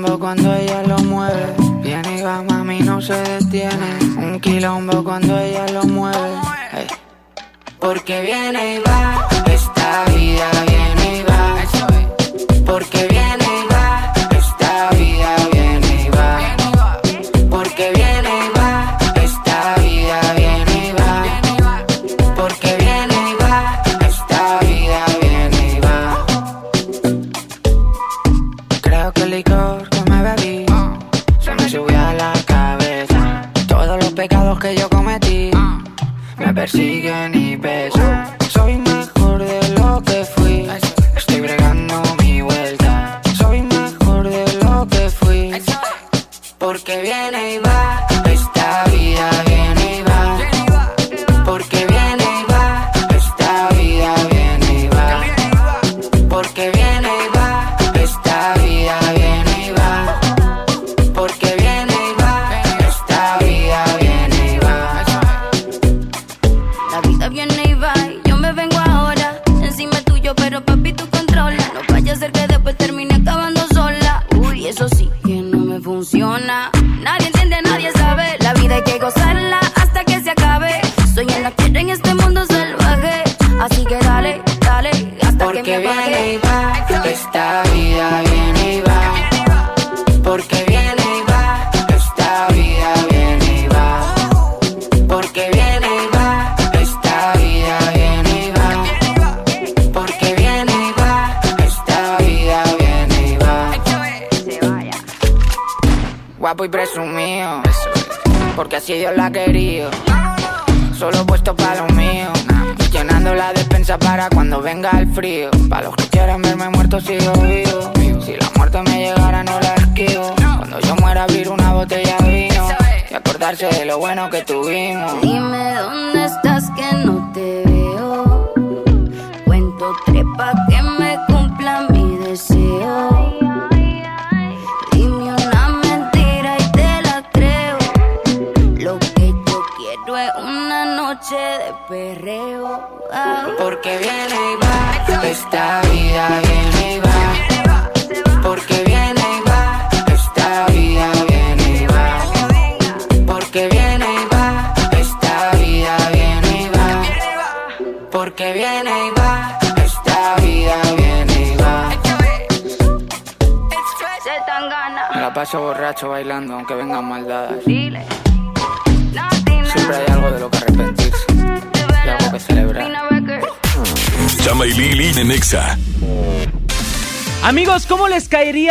S74: Quilombo cuando ella lo mueve. Viene y va, mami, no se detiene. Un quilombo cuando ella lo mueve. Ey. Porque viene y va, esta vida viene y va. Porque viene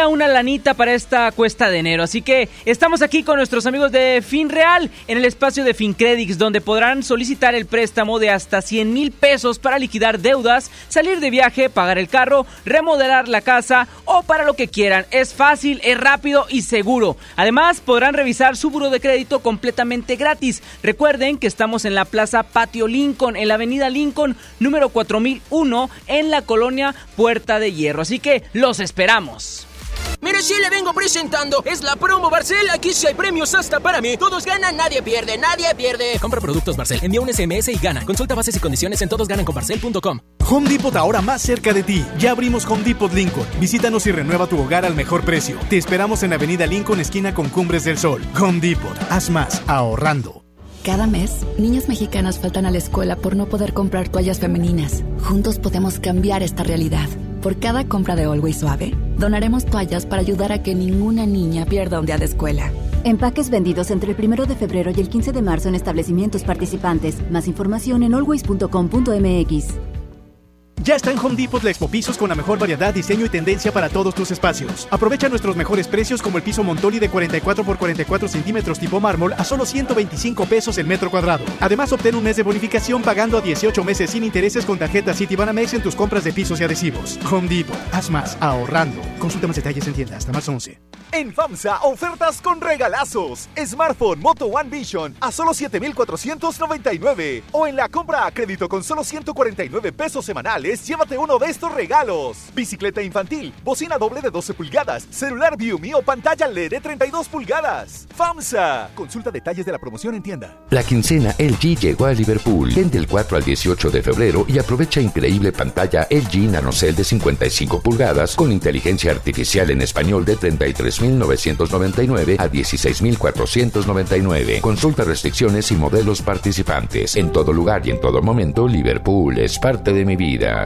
S1: una lanita para esta cuesta de enero? Así que estamos aquí con nuestros amigos de FinReal en el espacio de FinCredits, donde podrán solicitar el préstamo de hasta 100 mil pesos para liquidar deudas, salir de viaje, pagar el carro, remodelar la casa o para lo que quieran. Es fácil, es rápido y seguro. Además, podrán revisar su buro de crédito completamente gratis. Recuerden que estamos en la Plaza Patio Lincoln, en la Avenida Lincoln, número 4001, en la colonia Puerta de Hierro. Así que los esperamos.
S75: Mire, si le vengo presentando, es la promo Barcel. Aquí sí hay premios hasta para mí. Todos ganan, nadie pierde, nadie pierde.
S76: Compra productos Barcel, envía un SMS y gana. Consulta bases y condiciones en todosgananconbarcel.com.
S34: Home Depot ahora más cerca de ti. Ya abrimos Home Depot Lincoln. Visítanos y renueva tu hogar al mejor precio. Te esperamos en Avenida Lincoln, esquina con Cumbres del Sol. Home Depot. Haz más ahorrando.
S77: Cada mes, niñas mexicanas faltan a la escuela por no poder comprar toallas femeninas. Juntos podemos cambiar esta realidad. Por cada compra de Always Suave, donaremos toallas para ayudar a que ninguna niña pierda un día de escuela.
S10: Empaques vendidos entre el 1 de febrero y el 15 de marzo en establecimientos participantes. Más información en always.com.mx.
S34: Ya está en Home Depot la Expo Pisos con la mejor variedad, diseño y tendencia para todos tus espacios. Aprovecha nuestros mejores precios como el piso Montoli de 44 por 44 centímetros tipo mármol a solo 125 pesos el metro cuadrado. Además, obtén un mes de bonificación pagando a 18 meses sin intereses con tarjeta Citibanamex en tus compras de pisos y adhesivos. Home Depot, haz más ahorrando. Consulta más detalles en tienda hasta más 11.
S20: En FAMSA, ofertas con regalazos. Smartphone Moto One Vision a solo 7,499. O en la compra a crédito con solo 149 pesos semanales, llévate uno de estos regalos. Bicicleta infantil, bocina doble de 12 pulgadas, celular Viumi o pantalla LED de 32 pulgadas. FAMSA. Consulta detalles de la promoción en tienda.
S17: La quincena LG llegó a Liverpool. Ven del 4 al 18 de febrero y aprovecha increíble pantalla LG NanoCell de 55 pulgadas con inteligencia artificial en español de 33.999 a 16.499. Consulta restricciones y modelos participantes. En todo lugar y en todo momento, Liverpool es parte de mi vida.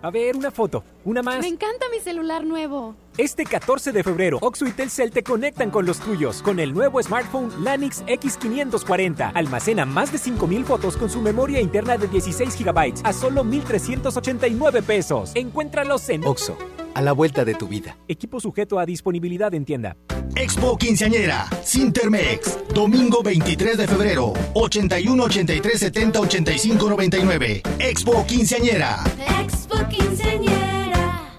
S18: A ver, una foto, una más.
S10: Me encanta mi celular nuevo.
S18: Este 14 de febrero, Oxo y Telcel te conectan con los tuyos con el nuevo smartphone Lanix X540. Almacena más de 5000 fotos con su memoria interna de 16 GB a solo 1389 pesos. Encuéntralos en
S14: Oxo, a la vuelta de tu vida.
S18: Equipo sujeto a disponibilidad en tienda.
S78: Expo Quinceañera, Sintermex, domingo 23 de febrero, 81 83 70 85 99. Expo Quinceañera.
S22: Expo Quinceañera.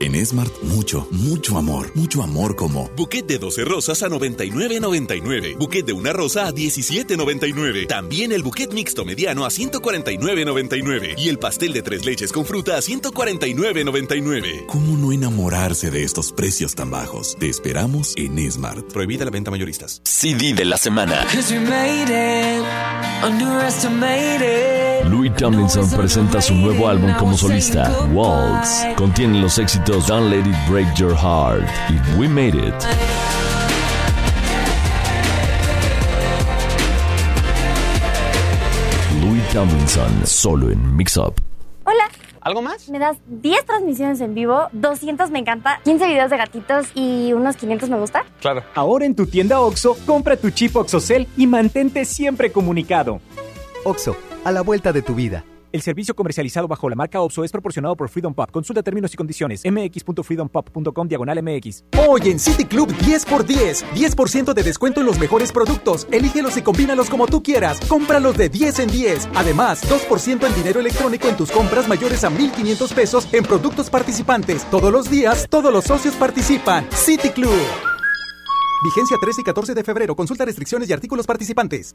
S29: En Smart, mucho, mucho amor. Mucho amor como buquet de 12 rosas a 99.99. Buquet de una rosa a 17.99. También el buquet mixto mediano a 149.99. Y el pastel de tres leches con fruta a 149.99. ¿Cómo no enamorarse de estos precios tan bajos? Te esperamos en Smart. Prohibida la venta mayoristas.
S5: CD de la semana. Louis Tomlinson presenta su nuevo álbum como solista, Waltz. Contiene los éxitos Don't Let It Break Your Heart y We Made It. Louis Tomlinson, solo en Mix Up.
S79: Hola.
S80: ¿Algo más?
S79: Me das 10 transmisiones en vivo, 200 me encanta, 15 videos de gatitos y unos 500 me gusta.
S80: Claro.
S81: Ahora en tu tienda OXO, compra tu chip OXOCEL y mantente siempre comunicado.
S82: OXO, a la vuelta de tu vida.
S81: El servicio comercializado bajo la marca OPSO es proporcionado por Freedom Pop. Consulta términos y condiciones. mx.freedompop.com diagonal mx.
S18: Hoy en City Club 10x10. 10% de descuento en los mejores productos. Elígelos y combínalos como tú quieras. Cómpralos de 10 en 10. Además, 2% en dinero electrónico en tus compras mayores a 1,500 pesos en productos participantes. Todos los días, todos los socios participan. City Club. Vigencia 13 y 14 de febrero. Consulta restricciones y artículos participantes.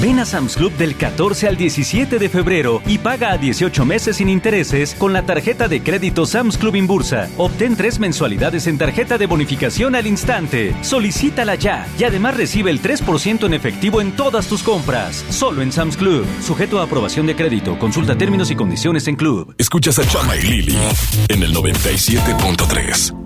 S40: Ven a Sam's Club del 14 al 17 de febrero y paga a 18 meses sin intereses con la tarjeta de crédito Sam's Club Inbursa. Obtén tres mensualidades en tarjeta de bonificación al instante. Solicítala ya y además recibe el 3% en efectivo en todas tus compras. Solo en Sam's Club. Sujeto a aprobación de crédito. Consulta términos y condiciones en Club.
S5: Escuchas a Chama y Lili en el 97.3.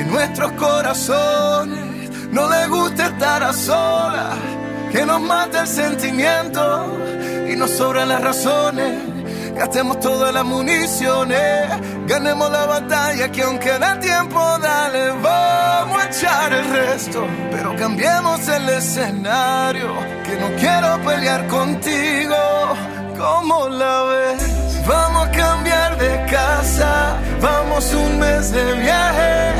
S7: que nuestros corazones no les gusta estar a solas, que nos mata el sentimiento y nos sobran las razones. Gastemos todas las municiones, ganemos la batalla que aunque da tiempo, dale, vamos a echar el resto. Pero cambiemos el escenario, que no quiero pelear contigo ¿Cómo la ves? Vamos a cambiar de casa, vamos un mes de viaje,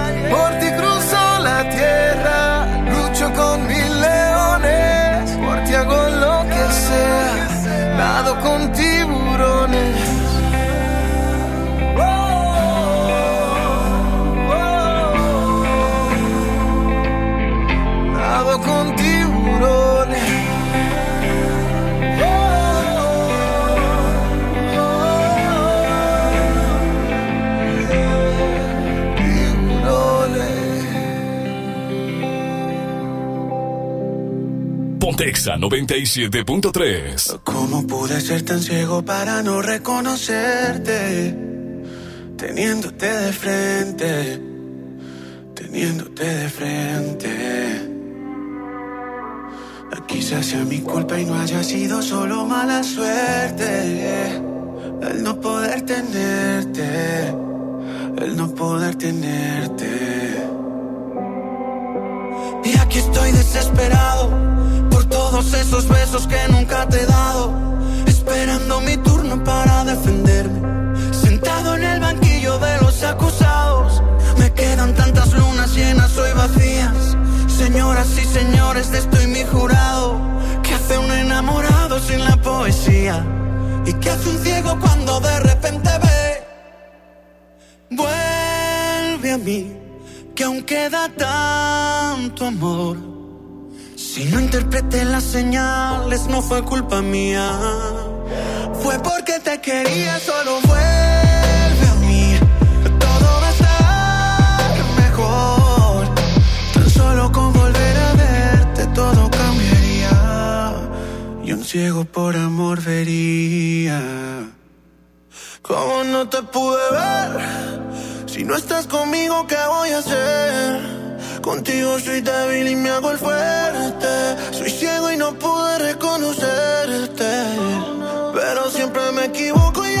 S6: Pontexa 97.3.
S5: ¿Cómo pude ser tan ciego para no reconocerte? Teniéndote de frente, teniéndote de frente. Quizás sea mi culpa y no haya sido solo mala suerte. El no poder tenerte, el no poder tenerte. Y aquí estoy desesperado todos esos besos que nunca te he dado. Esperando mi turno para defenderme. Sentado en el banquillo de los acusados. Me quedan tantas lunas llenas hoy vacías. Señoras y señores, de estoy mi jurado. ¿Qué hace un enamorado sin la poesía? ¿Y qué hace un ciego cuando de repente ve? Vuelve a mí, que aún queda tanto amor. Si no interpreté las señales, no fue culpa mía. Fue porque te quería, solo vuelve a mí. Todo va a estar mejor. Tan solo con volver a verte, todo cambiaría. Y un ciego por amor vería. ¿Cómo no te pude ver? Si no estás conmigo, ¿qué voy a hacer? Contigo soy débil y me hago el fuerte. Soy ciego y no pude reconocerte. Pero siempre me equivoco y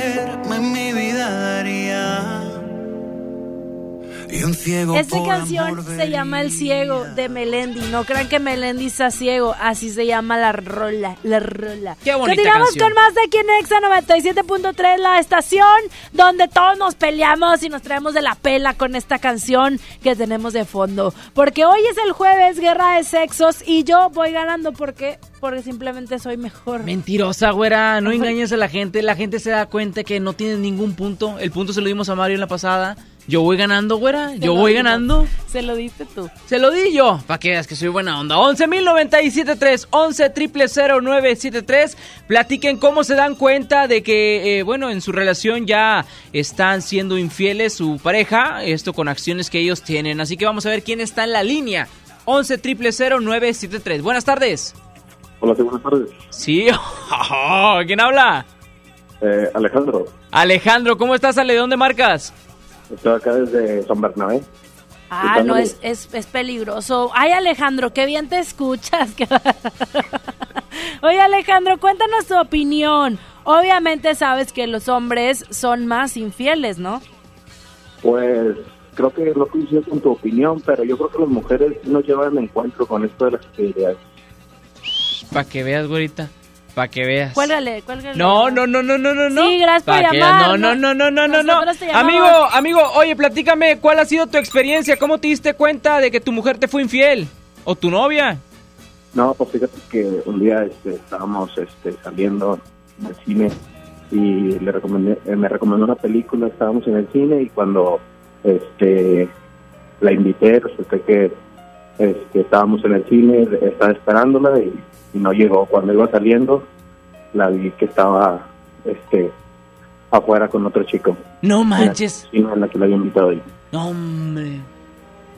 S5: a
S2: Esta
S5: por
S2: canción
S5: amor
S2: se llama El Ciego de Melendi. No crean que Melendi está ciego, así se llama la rola, la rola.
S1: Qué bonita
S2: Continuamos
S1: canción.
S2: con más de aquí en Exa 97.3, la estación donde todos nos peleamos y nos traemos de la pela con esta canción que tenemos de fondo. Porque hoy es el jueves, guerra de sexos, y yo voy ganando porque porque simplemente soy mejor.
S1: Mentirosa, güera, no engañes a la gente. La gente se da cuenta que no tienes ningún punto. El punto se lo dimos a Mario en la pasada. Yo voy ganando, güera.
S2: Se
S1: Yo voy ganando.
S2: Se lo diste tú.
S1: Se lo di yo. Para que veas que soy buena onda. 11.097.3, 11 973 Platiquen cómo se dan cuenta de que, eh, bueno, en su relación ya están siendo infieles su pareja. Esto con acciones que ellos tienen. Así que vamos a ver quién está en la línea. 11 973 Buenas tardes.
S83: Hola, sí, buenas tardes.
S1: Sí. *laughs* ¿Quién habla?
S83: Eh, Alejandro,
S1: Alejandro, ¿cómo estás, Ale? ¿De dónde marcas?
S83: Estoy acá desde San Bernabé.
S2: Ah, no, es, es, es peligroso. Ay, Alejandro, qué bien te escuchas. *laughs* Oye, Alejandro, cuéntanos tu opinión. Obviamente sabes que los hombres son más infieles, ¿no?
S83: Pues creo que no coincido con tu opinión, pero yo creo que las mujeres no llevan el encuentro con esto de las infidelidades.
S1: Para que veas, güerita. Para que veas.
S2: Cuélgale, cuélgale.
S1: No, no, no, no, no, no, no.
S2: Sí, gracias por llamar,
S1: veas. No, no,
S2: no.
S1: no, no, no, no. Amigo, amigo, oye, platícame, ¿cuál ha sido tu experiencia? ¿Cómo te diste cuenta de que tu mujer te fue infiel? ¿O tu novia?
S83: No, pues fíjate que un día este, estábamos este, saliendo del cine y le recomendé, eh, me recomendó una película, estábamos en el cine y cuando este la invité, resulta que este, estábamos en el cine, estaba esperándola y, y no llegó. Cuando iba saliendo, la vi que estaba este afuera con otro chico.
S1: No manches.
S83: En la, en la que la había invitado ahí.
S1: No, hombre.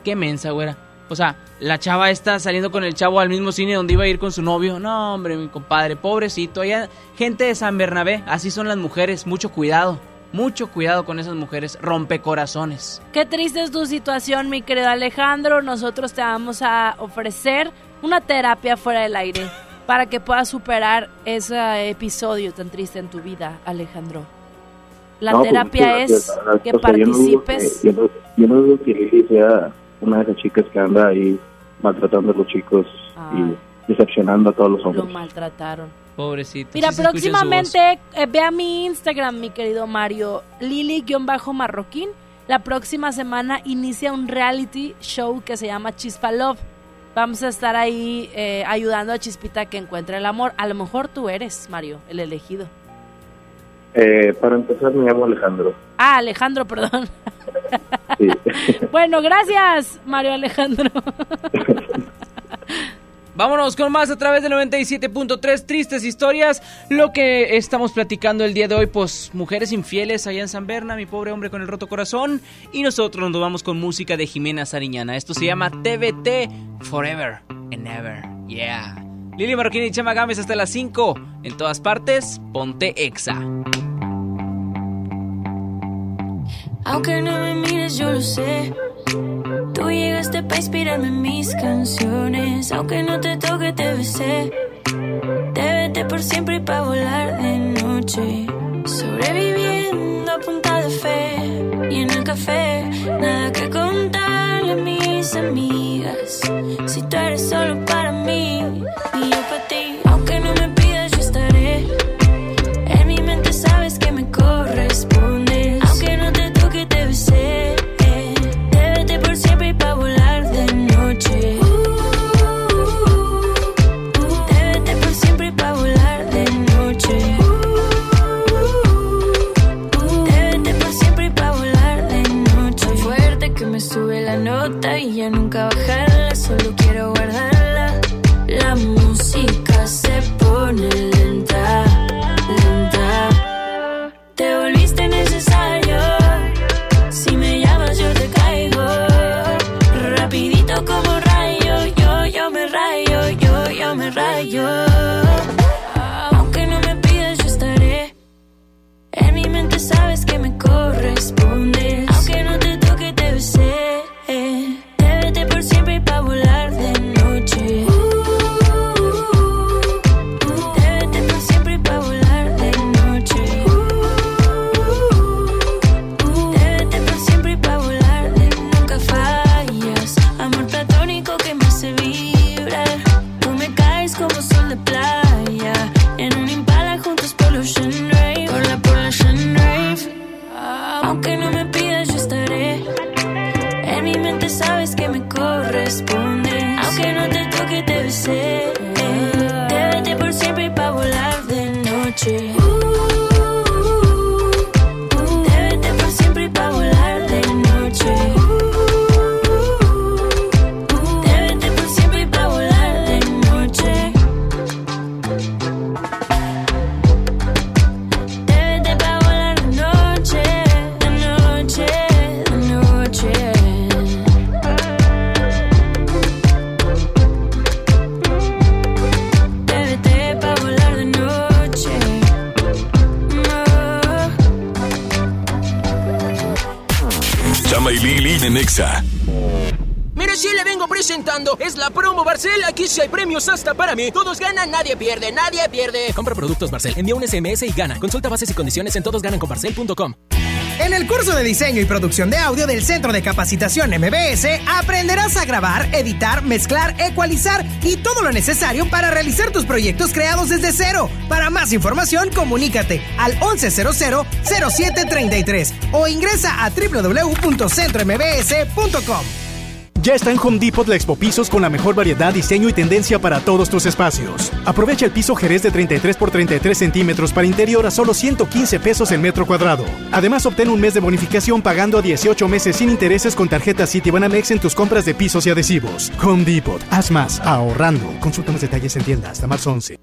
S1: Qué mensa, güera. O sea, la chava está saliendo con el chavo al mismo cine donde iba a ir con su novio. No, hombre, mi compadre, pobrecito. Allá, gente de San Bernabé, así son las mujeres, mucho cuidado. Mucho cuidado con esas mujeres rompecorazones.
S2: Qué triste es tu situación, mi querido Alejandro. Nosotros te vamos a ofrecer una terapia fuera del aire para que puedas superar ese episodio tan triste en tu vida, Alejandro. La
S83: No, pues,
S2: terapia es
S83: gracias. Ah,
S2: que
S83: o sea, yo no dudo
S2: participes.
S83: que- Yo no, yo no dudo que Lili sea una de esas chicas que anda ahí maltratando a los chicos y decepcionando a todos los
S2: Lo
S83: hombres.
S2: maltrataron.
S1: Pobrecito.
S2: Mira, próximamente eh, ve a mi Instagram, mi querido Mario, Lili-Marroquín. La próxima semana inicia un reality show que se llama Chispa Love. Vamos a estar ahí eh, ayudando a Chispita a que encuentre el amor. A lo mejor tú eres, Mario, el elegido.
S83: Eh, para empezar, me llamo Alejandro.
S2: Ah, Alejandro, perdón.
S83: Sí. *laughs*
S2: bueno, gracias, Mario Alejandro. *laughs*
S1: Vámonos con más a través del 97.3 Tristes Historias. Lo que estamos platicando el día de hoy, pues mujeres infieles allá en San Berna, mi pobre hombre con el roto corazón. Y nosotros nos vamos con música de Jimena Sariñana. Esto se llama TBT Forever and Ever. Yeah. Lili Marroquín y Chama Gámez hasta las 5. En todas partes, ponte exa.
S22: Aunque no me mires, yo lo sé. Tú llegaste para inspirarme en mis canciones. Aunque no te toque, te besé. Te vete por siempre y para volar de noche. Sobreviviendo a punta de fe. Y en el café,
S84: mí. Todos ganan, nadie pierde, nadie pierde.
S85: Compra productos Barcel, envía un SMS y gana. Consulta bases y condiciones en todosgananconbarcel.com.
S86: En el curso de diseño y producción de audio del Centro de Capacitación MBS aprenderás a grabar, editar, mezclar, ecualizar y todo lo necesario para realizar tus proyectos creados desde cero. Para más información, comunícate al 1100-0733 o ingresa a www.centrombs.com.
S34: Ya está en Home Depot la Expo Pisos con la mejor variedad, diseño y tendencia para todos tus espacios. Aprovecha el piso Jerez de 33 por 33 centímetros para interior a solo 115 pesos el metro cuadrado. Además, obtén un mes de bonificación pagando a 18 meses sin intereses con tarjeta Citibanamex en tus compras de pisos y adhesivos. Home Depot, haz más, ahorrando. Consulta más detalles en tienda hasta marzo 11.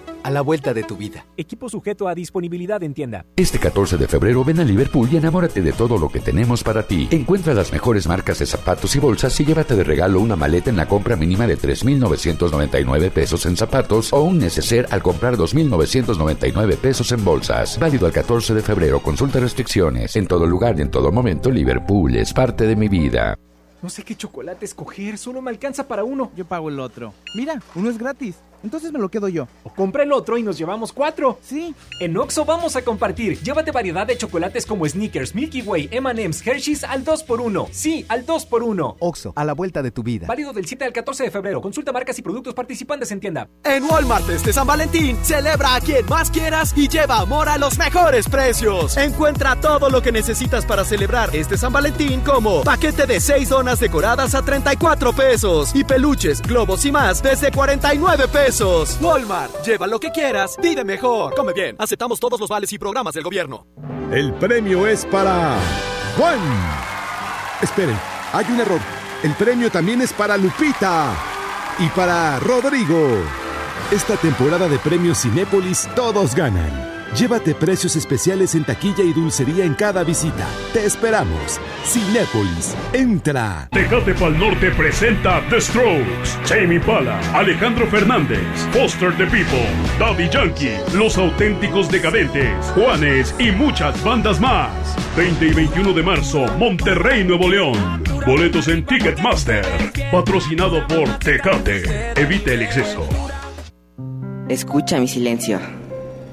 S87: a la vuelta de tu vida.
S18: Equipo sujeto a disponibilidad en tienda.
S17: Este 14 de febrero ven a Liverpool y enamórate de todo lo que tenemos para ti. Encuentra las mejores marcas de zapatos y bolsas y llévate de regalo una maleta en la compra mínima de 3.999 pesos en zapatos o un neceser al comprar 2.999 pesos en bolsas. Válido al 14 de febrero. Consulta restricciones. En todo lugar y en todo momento, Liverpool es parte de mi vida.
S18: No sé qué chocolate escoger, solo me alcanza para uno.
S88: Yo pago el otro. Mira, uno es gratis. Entonces me lo quedo yo.
S18: O compra el otro y nos llevamos cuatro.
S88: Sí.
S18: En Oxo vamos a compartir. Llévate variedad de chocolates como Snickers, Milky Way, M&M's, Hershey's al 2x1. Sí, al 2x1.
S87: Oxo, a la vuelta de tu vida.
S18: Válido del 7 al 14 de febrero. Consulta marcas y productos participantes en tienda.
S20: En Walmart este San Valentín, celebra a quien más quieras y lleva amor a los mejores precios. Encuentra todo lo que necesitas para celebrar este San Valentín como paquete de 6 donas decoradas a 34 pesos y peluches, globos y más desde 49 pesos. Walmart, lleva lo que quieras, vive mejor. Come bien, aceptamos todos los vales y programas del gobierno.
S89: El premio es para Juan. Esperen, hay un error. El premio también es para Lupita y para Rodrigo. Esta temporada de premios Cinépolis todos ganan. Llévate precios especiales en taquilla y dulcería en cada visita. Te esperamos. Cinépolis, entra.
S90: Tecate Pal Norte presenta The Strokes, Jamie Pala, Alejandro Fernández, Foster the People, Daddy Yankee, Los Auténticos Decadentes, Juanes y muchas bandas más. 20 y 21 de marzo, Monterrey, Nuevo León. Boletos en Ticketmaster. Patrocinado por Tecate. Evite el exceso.
S91: Escucha mi silencio.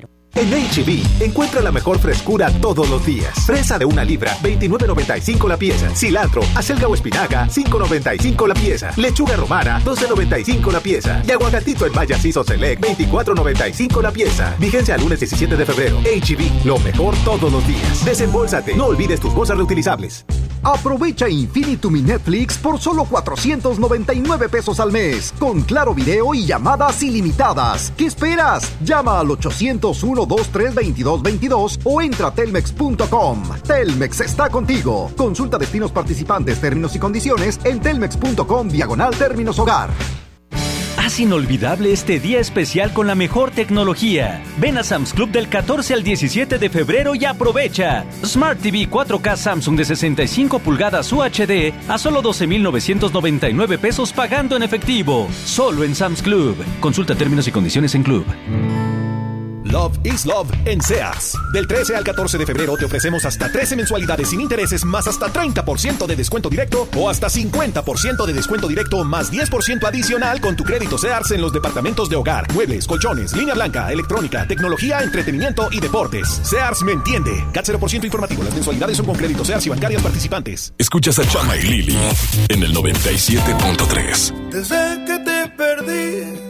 S92: made En HB, encuentra la mejor frescura todos los días. Fresa de una libra, 29.95 la pieza. Cilantro, acelga o espinaca, 5.95 la pieza. Lechuga romana, 12.95 la pieza. Y aguacatito en Maya Ciso Select, 24.95 la pieza. Vigencia al lunes 17 de febrero. HB, lo mejor todos los días. Desembolsate, no olvides tus bolsas reutilizables.
S14: Aprovecha Infinitum y Netflix por solo 499 pesos al mes, con claro video y llamadas ilimitadas. ¿Qué esperas? Llama al 801 23 2222 o entra a telmex.com. Telmex está contigo. Consulta destinos participantes, términos y condiciones en telmex.com diagonal términos hogar.
S40: Haz inolvidable este día especial con la mejor tecnología. Ven a Sam's Club del 14 al 17 de febrero y aprovecha. Smart TV 4K Samsung de 65 pulgadas UHD a solo 12,999 pesos pagando en efectivo. Solo en Sam's Club. Consulta términos y condiciones en Club.
S29: Love is Love en Sears. Del 13 al 14 de febrero te ofrecemos hasta 13 mensualidades sin intereses más hasta 30% de descuento directo o hasta 50% de descuento directo más 10% adicional con tu crédito Sears en los departamentos de hogar, muebles, colchones, línea blanca, electrónica, tecnología, entretenimiento y deportes. Sears me entiende. CAT 0% informativo. Las mensualidades son con crédito Sears y bancarias participantes.
S6: Escuchas a Chama y Lili en el 97.3.
S7: Desde que te perdí,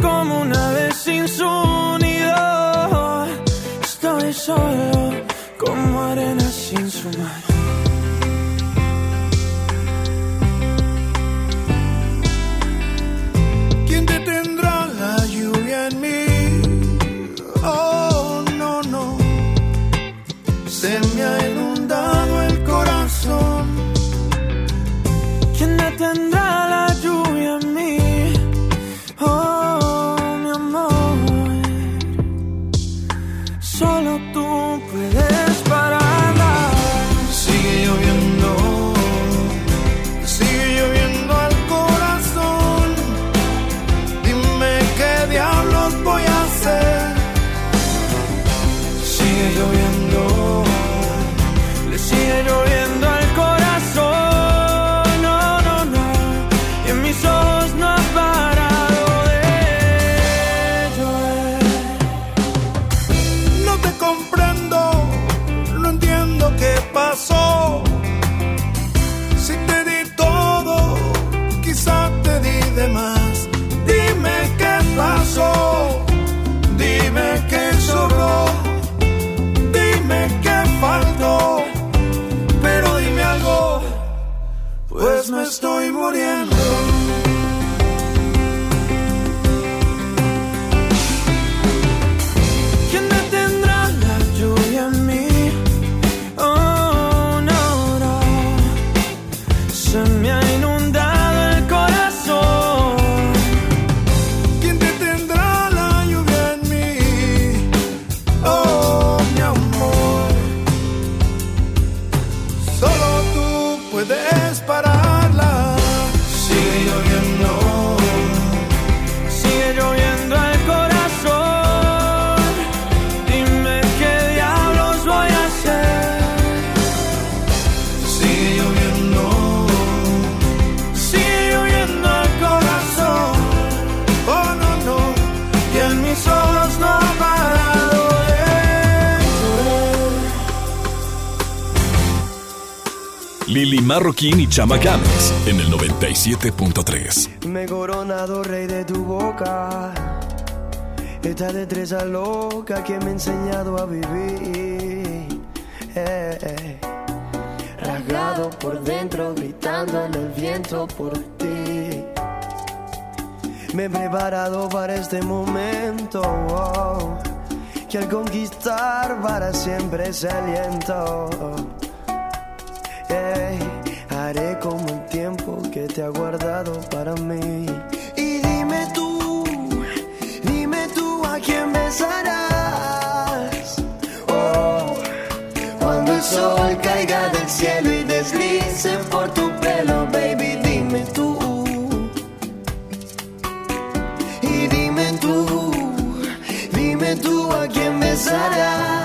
S7: como una vez sin su nido. Estoy solo
S6: Marroquín y Chama Games en el 97.3.
S48: Me he coronado rey de tu boca. Esta destreza loca que me ha enseñado a vivir. Eh, eh. Rasgado por dentro, gritando en el viento por ti. Me he preparado para este momento. oh, que al conquistar para siempre se aliento. Guardado para mí. Y dime tú, dime tú a quién besarás. Oh, cuando el sol caiga del cielo y deslice por tu pelo, baby, dime tú. Y dime tú, dime tú a quién besarás.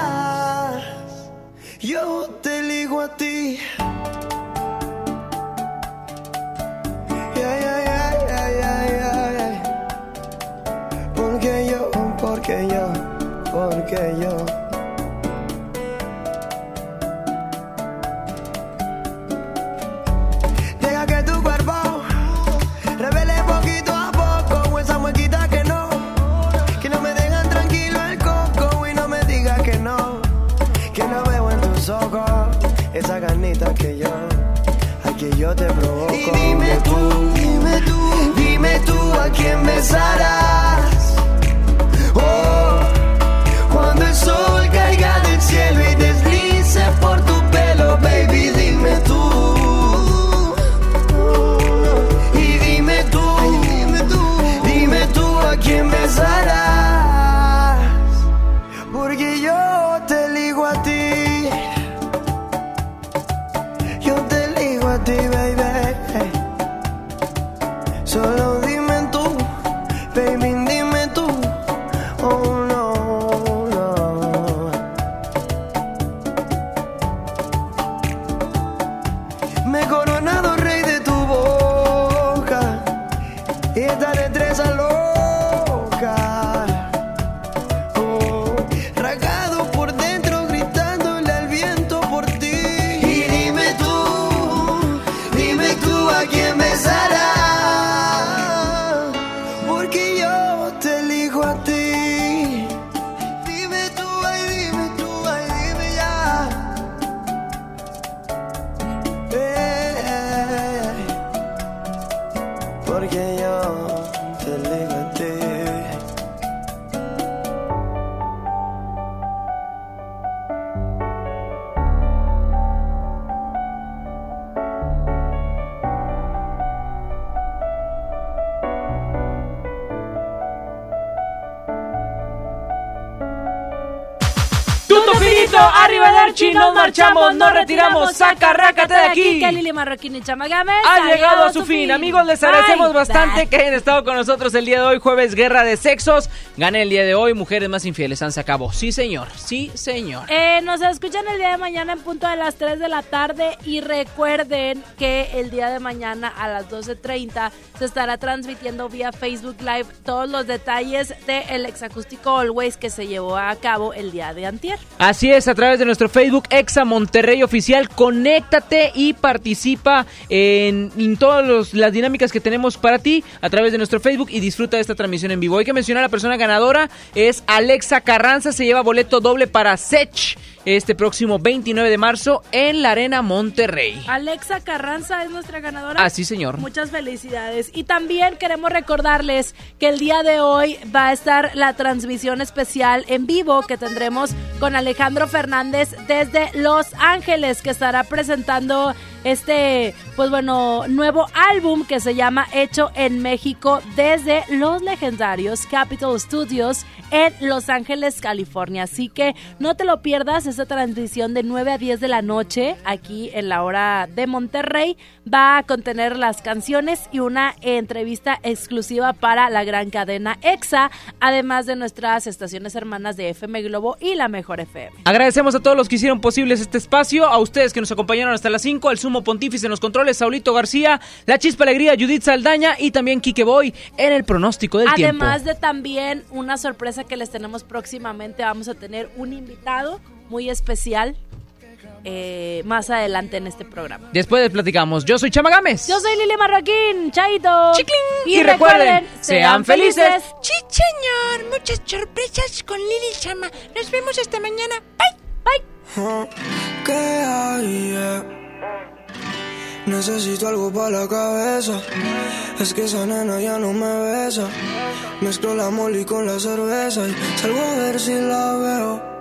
S48: Tú a
S2: Lili Marroquín y Chama Gámez
S1: Ha llegado a su fin. Amigos, les agradecemos
S2: Bye.
S1: bastante
S2: Bye.
S1: que hayan estado con nosotros el día de hoy, jueves Guerra de Sexos. Gané el día de hoy, Mujeres Más Infieles, se acabó. Sí, señor, sí, señor.
S2: Eh, nos escuchan el día de mañana en punto de las 3 de la tarde y recuerden que el día de mañana a las 12.30 se estará transmitiendo vía Facebook Live todos los detalles del exacústico Always que se llevó a cabo el día de antier.
S1: Así es, a través de nuestro Facebook Exa Monterrey Oficial. Conéctate y participa en, en todas los- las dinámicas que tenemos para ti a través de nuestro Facebook y disfruta de esta transmisión en vivo. Hay que mencionar a la persona ganadora es Alexa Carranza. Se lleva boleto doble para Sech este próximo 29 de marzo en la Arena Monterrey.
S2: Alexa Carranza es nuestra ganadora.
S1: Así, Ah, señor.
S2: Muchas felicidades. Y también queremos recordarles que el día de hoy va a estar la transmisión especial en vivo que tendremos con Alejandro Fernández desde Los Ángeles, que estará presentando este, pues bueno, nuevo álbum que se llama Hecho en México desde los legendarios Capitol Studios en Los Ángeles, California. Así que no te lo pierdas, esta transmisión de 9 a 10 de la noche aquí en la hora de Monterrey va a contener las canciones y una entrevista exclusiva para la gran cadena EXA, además de nuestras estaciones hermanas de FM Globo y la Mejor FM.
S1: Agradecemos a todos los que hicieron posibles este espacio, a ustedes que nos acompañaron hasta las 5, al sumo pontífice en los controles, Saulito García, la chispa alegría, Judith Saldaña y también Quique Boy en el pronóstico del
S2: Además
S1: tiempo.
S2: de también una sorpresa que les tenemos próximamente, vamos a tener un invitado muy especial eh, más adelante en este programa.
S1: Después platicamos. Yo soy Chama Gámez.
S2: Yo soy Lili Marroquín, Chaito.
S1: Y recuerden, sean felices.
S93: Sí, señor. Muchas sorpresas con Lili Chama. Nos vemos esta mañana. Bye.
S2: Bye.
S31: Necesito algo para la cabeza. Es que esa nena ya no me besa. Mezclo la molly con la cerveza y salgo a ver si la veo.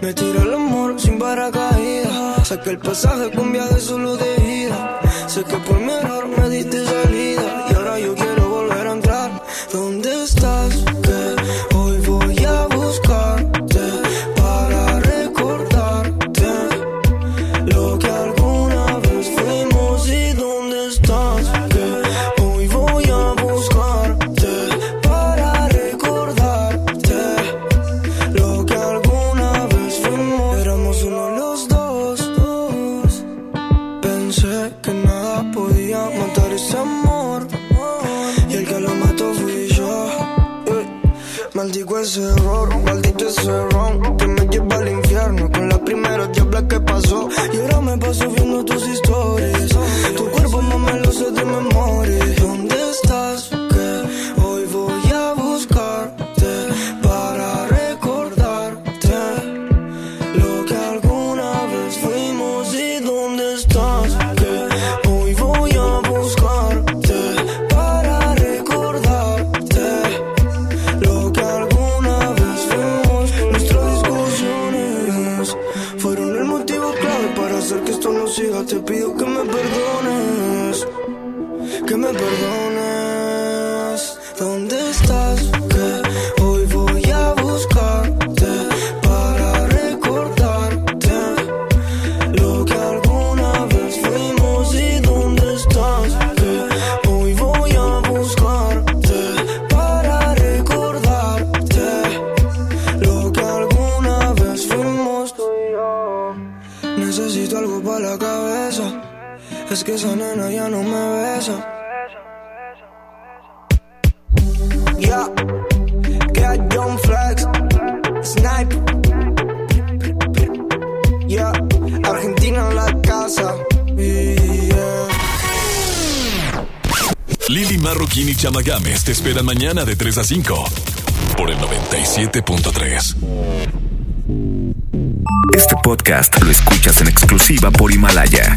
S31: Me tiro el amor sin paracaídas. Saqué el pasaje con viaje solo de ida. Sé que por mi error me diste Error, maldito ese ron que me lleva al infierno con la primera diabla que pasó. Y ahora me paso viendo tus historias. Tu cuerpo no me lo sé de memoria. Que esa nena ya no me besa. Ya, que hay John Flex, Snipe. Ya, Argentina en la casa. Yeah.
S6: Lili Marroquín y Chama Games te esperan mañana de 3 a 5 por el 97.3.
S36: Este podcast lo escuchas en exclusiva por Himalaya.